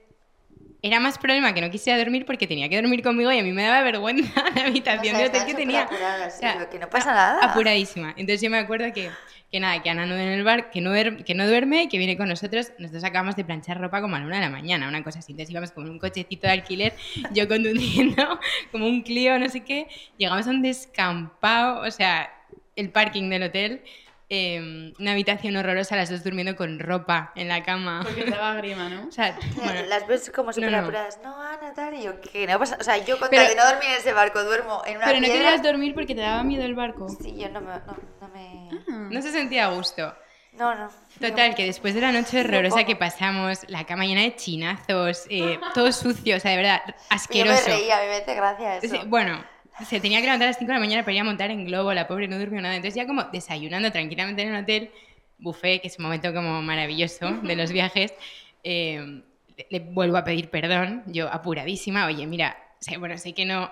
era más problema que no quisiera dormir porque tenía que dormir conmigo y a mí me daba vergüenza la habitación O de sea, hotel estaba que tenía. superapurada, sí, O sea, que no pasa nada. Apuradísima. Entonces yo me acuerdo que, que nada, que Ana no en el bar, que no, que no duerme, que viene con nosotros. Nosotros acabamos de planchar ropa como a la una de la mañana, una cosa así. Entonces íbamos con un cochecito de alquiler, yo conduciendo como un Clio, no sé qué. Llegamos a un descampado, o sea, el parking del hotel. Eh, una habitación horrorosa, las dos durmiendo con ropa en la cama. Porque te daba grima, ¿no? O sea, bueno, Las ves como no. súper apuradas. No, Ana, tal, y yo, que no pasa. O sea, yo con Pero- tal de no dormir en ese barco, duermo en una Pero no piedra. querías dormir porque te daba miedo el barco. Sí, yo no me. No, no me. Ah. no se sentía a gusto. No, no. Total, que después de la noche horrorosa que pasamos, la cama llena de chinazos, eh, todo sucio, o sea, de verdad, Yo me asqueroso. reía, a mí me hace gracia eso. Sí, bueno, se tenía que levantar a las 5 de la mañana para ir a montar en globo, la pobre no durmió nada. Entonces ya como desayunando tranquilamente en el hotel, buffet, que es un momento como maravilloso de los viajes, eh, le, le vuelvo a pedir perdón, yo apuradísima, oye, mira, sé- bueno, sé que no,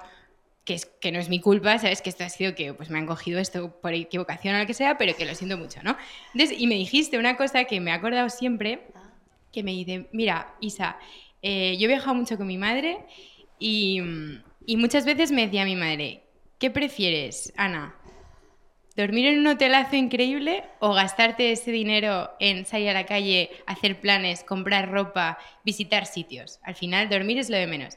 que, es, que no es mi culpa, sabes que esto ha sido que pues me han cogido esto por equivocación o lo que sea, pero que lo siento mucho, ¿no? Entonces, y me dijiste una cosa que me he acordado siempre, que me dice, mira, Isa, eh, yo he viajado mucho con mi madre y, y muchas veces me decía mi madre, ¿qué prefieres, Ana? ¿Dormir en un hotelazo increíble o gastarte ese dinero en salir a la calle, hacer planes, comprar ropa, visitar sitios? Al final, dormir es lo de menos.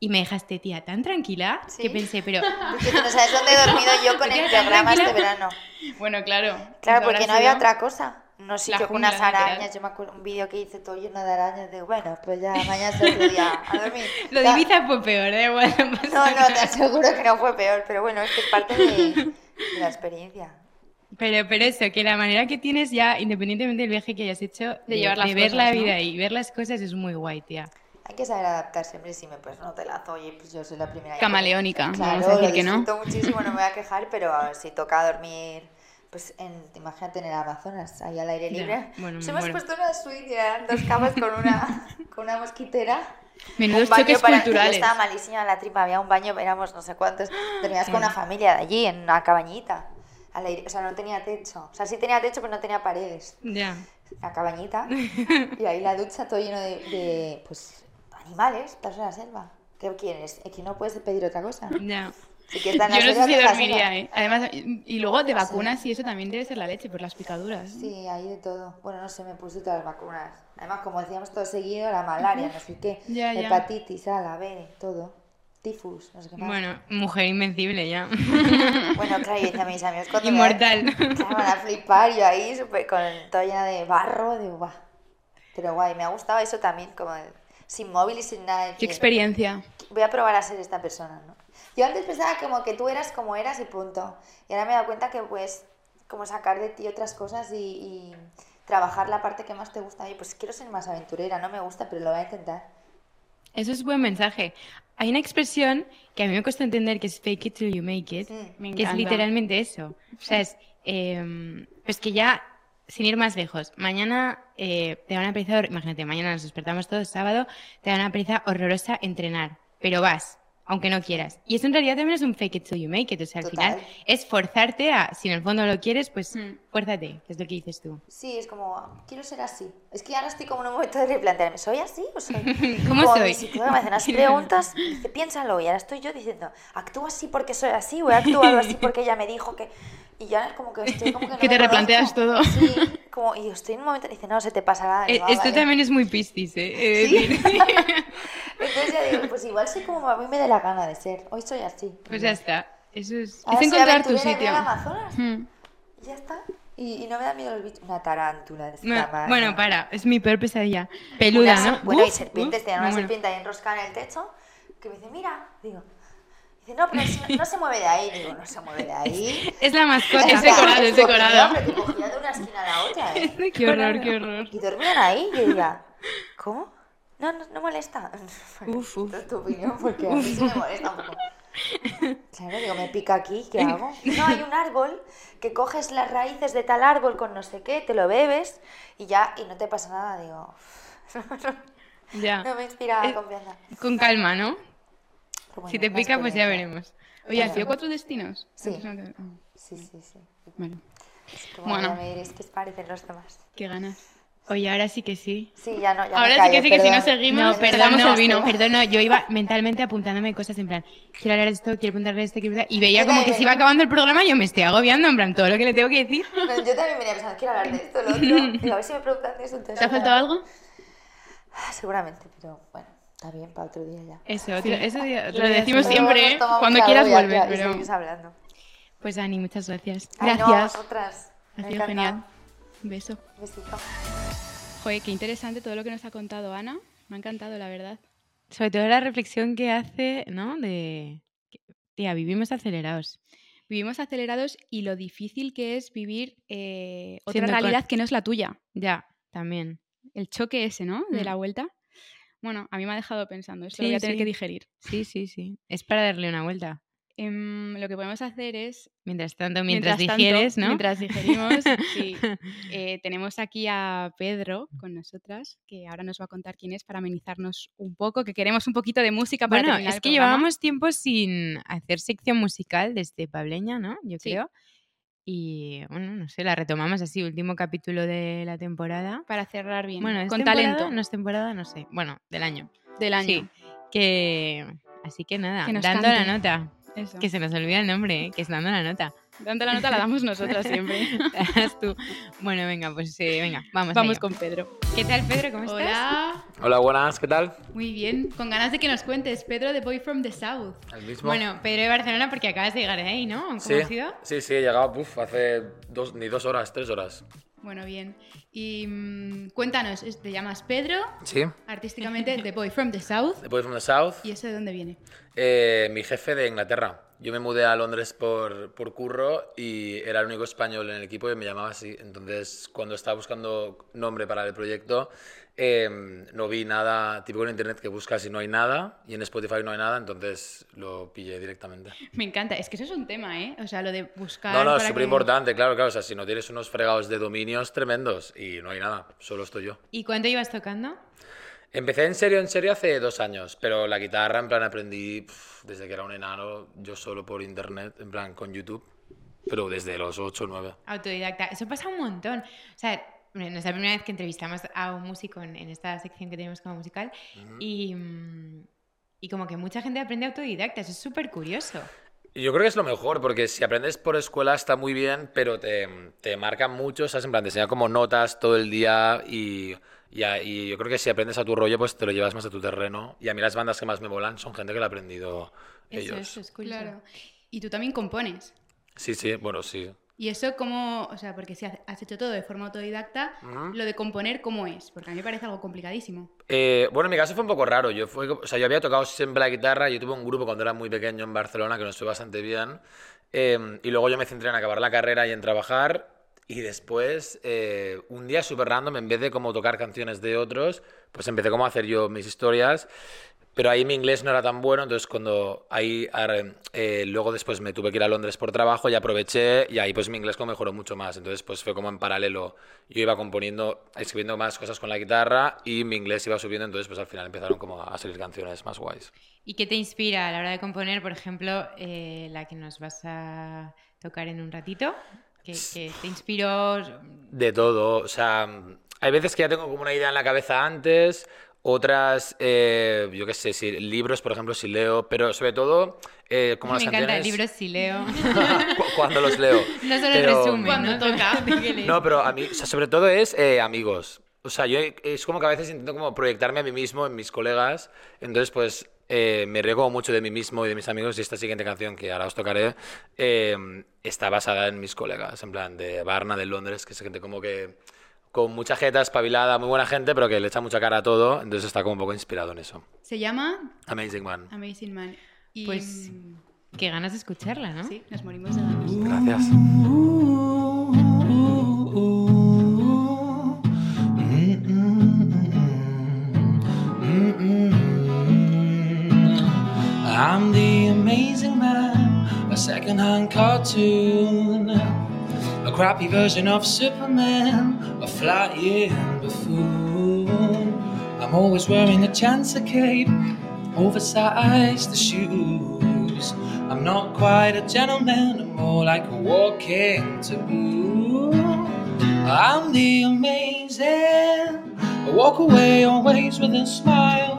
Y me dejaste, tía, tan tranquila Sí. que pensé, pero no sabes dónde he dormido yo con el programa este verano. Bueno, claro. Claro, Eso porque no había sido- otra cosa. No sé, La yo con unas literal. arañas, yo me acuerdo un vídeo que hice todo lleno de arañas, de bueno, pues ya mañana es otro día, a dormir. lo de Ibiza fue peor, da igual. no pasa No, no, te aseguro que no fue peor, pero bueno, es que es parte de, de la experiencia. Pero, pero eso, que la manera que tienes ya, independientemente del viaje que hayas hecho, de, llevar las de ver cosas, la ¿no? vida y ver las cosas es muy guay, tía. Hay que saber adaptarse, hombre, si me pues no te lazo, oye, pues yo soy la primera. Camaleónica, Claro, vamos a decir lo que no. muchísimo, no me voy a quejar, pero si toca dormir pues en, imagínate en el Amazonas, ahí al aire Ya, libre. bueno, Nos hemos muero. puesto una suite eran dos camas con una, con una mosquitera. Menudos un baño choques para- culturales. Estaba malísima la tripa, había un baño, éramos no sé cuántos. Dormías con una familia de allí, en una cabañita. Al aire, o sea, no tenía techo. O sea, sí tenía techo, pero no tenía paredes. Ya. La cabañita. y ahí la ducha todo lleno de, de, pues, animales. Estás en la selva. ¿Qué quieres? Es que no puedes pedir otra cosa. Ya. Yo no sé si dormiría. ¿eh? Además, y luego de vacunas y eso también debe ser la leche por las picaduras. ¿no? Sí, ahí de todo. Bueno, no sé, me puse todas las vacunas. Además, como decíamos todo seguido, la malaria, no sé qué. Ya, ya. Hepatitis, A, la B, todo. Tifus, no sé qué más. Bueno, mujer invencible ya. Bueno, claro, y decía a mis amigos cuando me- Inmortal. Claro, van a flipar yo ahí, súper con toda llena de barro, de guau. Pero guay, me ha gustado eso también, como de- sin móvil y sin nada. de Qué experiencia. Voy a probar a ser esta persona, ¿no? Yo antes pensaba como que tú eras como eras y punto. Y ahora me he dado cuenta que puedes como sacar de ti otras cosas y, y trabajar la parte que más te gusta. Y pues quiero ser más aventurera, no me gusta, pero lo voy a intentar. Eso es buen mensaje. Hay una expresión que a mí me cuesta entender que es fake it till you make it, Sí, me que es literalmente eso. O sea, es em, pues que ya, sin ir más lejos, mañana eh, te da una pereza, imagínate, mañana nos despertamos todos sábado, te da una pereza horrorosa entrenar, pero vas, aunque no quieras. Y eso en realidad también es un fake it till you make it, o sea, al Total. final es forzarte a, si en el fondo lo quieres, pues Mm. fuérzate, que es lo que dices tú. Sí, es como, quiero ser así. Es que ahora estoy como en un momento de replantearme, ¿soy así o soy? ¿Cómo Como soy? Mi psicóloga me hace unas preguntas, dice, piénsalo, y ahora estoy yo diciendo, actúo así porque soy así, o he actuado así porque ella me dijo que... Y ya es como que estoy como que no Que te replanteas conozco. todo. Sí, como, y estoy en un momento, dice, no, se te pasará. Eh, Digo, "Ah, Esto vale". también es muy pistis, ¿eh? ¿Sí? Entonces ya digo, pues igual soy como a mí me dé la gana de ser. Hoy soy así. Pues ya está. Eso es... Ahora Es encontrar tu en sitio. el Amazonas. Mm. Y ya está. Y, y no me da miedo los bichos. Una tarántula de esta Bueno, tamaño. bueno, para, es mi peor pesadilla. Peluda, Una ¿no? Bueno, y Uf, serpientes, uf, tenía una muero. serpiente ahí enroscada en el techo que me dice, mira, digo, dice, no, pero si no, no se mueve de ahí, digo, no se mueve de ahí. Es la mascota. Es decorado, es decorado. Pero te cogía de una esquina a la otra, ¿eh? Qué horror, qué horror. Y dormían ahí, y yo diría, ¿cómo? No, no, no molesta. Uf, uf. Esta es tu opinión, porque a mí sí me molesta un poco. Claro, digo, me pica aquí, ¿qué hago? No, hay un árbol que coges las raíces de tal árbol con no sé qué, te lo bebes y ya, y no te pasa nada. Digo, Ya. no me inspira Eh, confianza. Con calma, ¿no? Si bueno, te pica, pues ya veremos. Oye, ¿has sido cuatro destinos? Sí. Sí, sí, sí. Vale, Como Bueno. ya me diréis os parecen los demás. qué ganas. Oye, ahora sí que sí. Sí, ya no, ya Ahora me sí que sí que si no seguimos, No, perdón, damos no, el vino. perdón, no, yo iba mentalmente apuntándome cosas en plan, quiero hablar de esto, quiero preguntarle esto, quiero preguntar- y veía Yo como que se iba acabando el programa y yo me estoy agobiando, en plan, todo lo que le tengo que decir. No, Yo también venía pensando, quiero hablar de esto, lo otro. Digo, a ver si me preguntan de eso. entonces ¿Te ha faltado algo? Ah, Seguramente, pero bueno, está bien para otro día ya. Eso, otro, eso Lo decimos siempre, ¿eh? Cuando quieras y pero- hablando. Pues Ani, muchas gracias. Ay, no, Gracias. sido genial. Un beso. Besito. Joder, qué interesante todo lo que nos ha contado Ana. Me ha encantado, la verdad. Sobre todo la reflexión que hace, ¿no? De, que, tía, vivimos acelerados. Vivimos acelerados y lo difícil que es vivir eh, otra Siendo con- realidad que no es la tuya. Ya, también. El choque ese, ¿no? De Mm. la vuelta. Bueno, a mí me ha dejado pensando. Esto Sí, lo voy a tener sí. que digerir. Sí, sí, sí. Es para darle una vuelta. Em, lo que podemos hacer es Mientras tanto, mientras, tanto, digieres, ¿no? Mientras digerimos, sí. Eh, tenemos aquí a Pedro con nosotras, que ahora nos va a contar quién es para amenizarnos un poco, que queremos un poquito de música para Bueno, es el que programa. llevábamos tiempo sin hacer sección musical desde Pableña, ¿no? Yo Sí. creo. Y bueno, no sé, la retomamos así, último capítulo de la temporada. para cerrar bien, Bueno, ¿es con temporada? talento No es temporada, no sé. Bueno, del año. del año. Sí. Que. Así que nada, Que dando cante. la nota. Eso. Que se nos olvida el nombre, ¿eh? que es dando la nota. Dando la nota la damos nosotras siempre. Tú. Bueno, venga, pues eh, venga, vamos. Vamos con Pedro. ¿Qué tal, Pedro? ¿Cómo estás? Hola. Hola, buenas, ¿qué tal? Muy bien. Con ganas de que nos cuentes, Pedro, The Boy from the South. El mismo. Bueno, Pedro de Barcelona porque acabas de llegar de ahí, ¿no? ¿Cómo sí, ha sido? sí, sí, he llegado uf, hace dos, ni dos horas, tres horas. Bueno, bien. Y mm, cuéntanos, te llamas Pedro, Sí, artísticamente The Boy from the South. The Boy from the South, ¿Y eso de dónde viene? eh, mi jefe de Inglaterra. Yo me mudé a Londres por, por curro y era el único español en el equipo y me llamaba así. Entonces, cuando estaba buscando nombre para el proyecto, Em, no vi nada, típico en internet que buscas y no hay nada, y en Spotify no hay nada, entonces lo pillé directamente. Me encanta, es que eso es un tema, ¿eh? O sea, lo de buscar. No, no, es súper que- importante, claro, claro. O sea, si no tienes unos fregados de dominios tremendos y no hay nada, solo estoy yo. ¿Y cuánto ibas tocando? Empecé en serio, en serio hace dos años, pero la guitarra, en plan, aprendí pf, desde que era un enano, yo solo por internet, en plan, con YouTube, pero desde los 8 o 9. Autodidacta. Eso pasa un montón. O sea, bueno, no es la primera vez que entrevistamos a un músico en, en esta sección que tenemos como musical y, mm, y como que mucha gente aprende autodidacta. Eso es súper curioso. Y Yo creo que es lo mejor, porque si aprendes por escuela está muy bien, pero te, te marca mucho, ¿sabes? En plan, te enseña como notas todo el día y, y, a- y yo creo que si aprendes a tu rollo, pues te lo llevas más a tu terreno. Y a mí las bandas que más me molan son gente que lo ha aprendido Eso, ellos. eso es curioso. Claro. Y tú también compones. Sí, sí, bueno, sí. Y eso como, o sea, porque si has- hecho todo de forma autodidacta, lo de componer, ¿cómo es? Porque a mí me parece algo complicadísimo. Eh, bueno, en mi caso fue un poco raro. Yo, fue, o sea, yo había tocado siempre la guitarra. Yo tuve un grupo cuando era muy pequeño en Barcelona que nos fue bastante bien. Eh, y luego yo me centré en acabar la carrera y en trabajar. Y después, eh, un día súper random, en vez de como tocar canciones de otros, pues empecé como a hacer yo mis historias. Pero ahí mi inglés no era tan bueno, entonces cuando ahí, eh, luego después me tuve que ir a Londres por trabajo y aproveché y ahí pues mi inglés mejoró mucho más. Entonces pues fue como en paralelo. Yo iba componiendo, escribiendo más cosas con la guitarra y mi inglés iba subiendo, entonces pues al final empezaron como a salir canciones más guays. ¿Y qué te inspira a la hora de componer, por ejemplo, eh, la que nos vas a tocar en un ratito? ¿Qué, qué te inspiró? De todo, o sea, hay veces que ya tengo como una idea en la cabeza antes, otras, eh, yo qué sé, si, libros, por ejemplo, si leo, pero sobre todo, eh, como Me las encanta canciones... libros si leo. Cu- cuando los leo. No solo Pero- resumen, Cuando ¿no? toca. No, pero a mí, o sea, sobre todo es eh, amigos. O sea, yo es como que a veces intento como proyectarme a mí mismo en mis colegas. Entonces, pues eh, me como mucho de mí mismo y de mis amigos. Y esta siguiente canción que ahora os tocaré eh, está basada en mis colegas. En plan, de Barna, de Londres, que es gente como que con mucha jeta espabilada, muy buena gente, pero que le echa mucha cara a todo. Entonces está como un poco inspirado en eso. Se llama Amazing Man. Amazing Man. Y, Pues mm, qué ganas de escucharla, ¿no? sí, nos morimos de ganas. Gracias. I'm the amazing man, a second-hand cartoon, a crappy version of Superman, a flying buffoon. I'm always wearing a chancer cape, oversized shoes. I'm not quite a gentleman, I'm more like a walking taboo. I'm the amazing. I walk away always with a smile.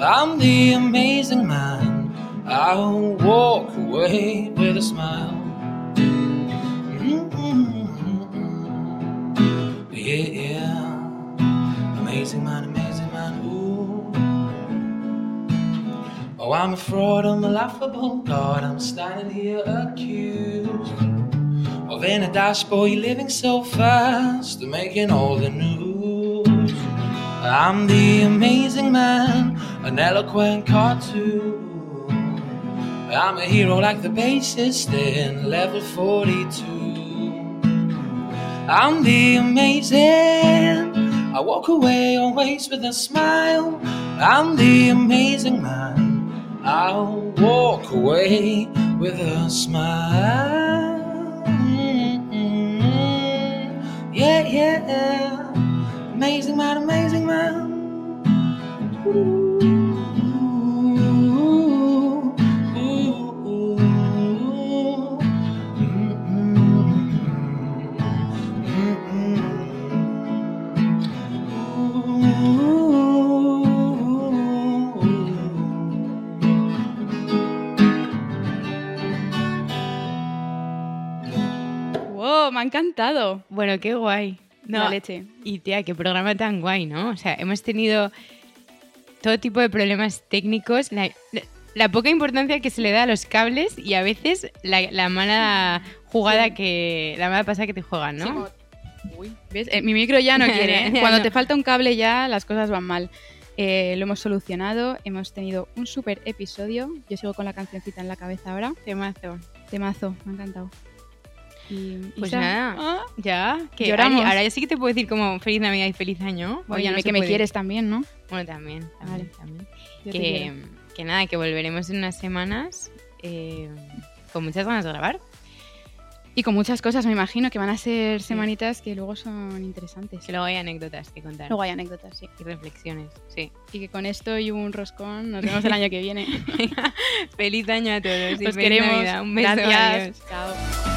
I'm the amazing man. I'll walk away with a smile. Yeah, yeah. Amazing man, amazing man. Ooh. Oh, I'm a fraud, I'm a laughable god. I'm standing here accused of in a dashboard you're living so fast and making all the news. I'm the amazing man, an eloquent cartoon. I'm a hero like the bassist in level 42. I'm the amazing. I walk away always with a smile. I'm the amazing man. I'll walk away with a smile. Yeah, yeah. Amazing man, amazing man. Ooh, encantado. Bueno, qué guay. La leche. Y tía, qué programa tan guay, ¿no? O sea, hemos tenido todo tipo de problemas técnicos, la, la- la poca importancia que se le da a los cables y a veces la, la mala jugada que. la mala pasada que te juegan, ¿no? Sí, como- Uy, ¿ves? Eh, mi micro ya no quiere. ¿eh? Cuando no. te falta un cable ya las cosas van mal. Eh, lo hemos solucionado, hemos tenido un super episodio. Yo sigo con la cancioncita en la cabeza ahora. Temazo. Temazo, me ha encantado. Y, Pues Isa, nada. ah, Ya, que Lloramos. Ari, ahora ya sí que te puedo decir como feliz Navidad y feliz año. oye, no que me puede? quieres también, ¿no? Bueno, también, también, Vale. también. Que, que nada, que volveremos en unas semanas eh, con muchas ganas de grabar. Y con muchas cosas, me imagino, que van a ser semanitas que luego son interesantes. Que luego hay anécdotas que contar. Luego hay anécdotas, sí. Y reflexiones, sí. Y que con esto y un roscón nos vemos el año que viene. Feliz año a todos. y Os feliz queremos. Navidad. Un beso. Gracias. adiós. Chao.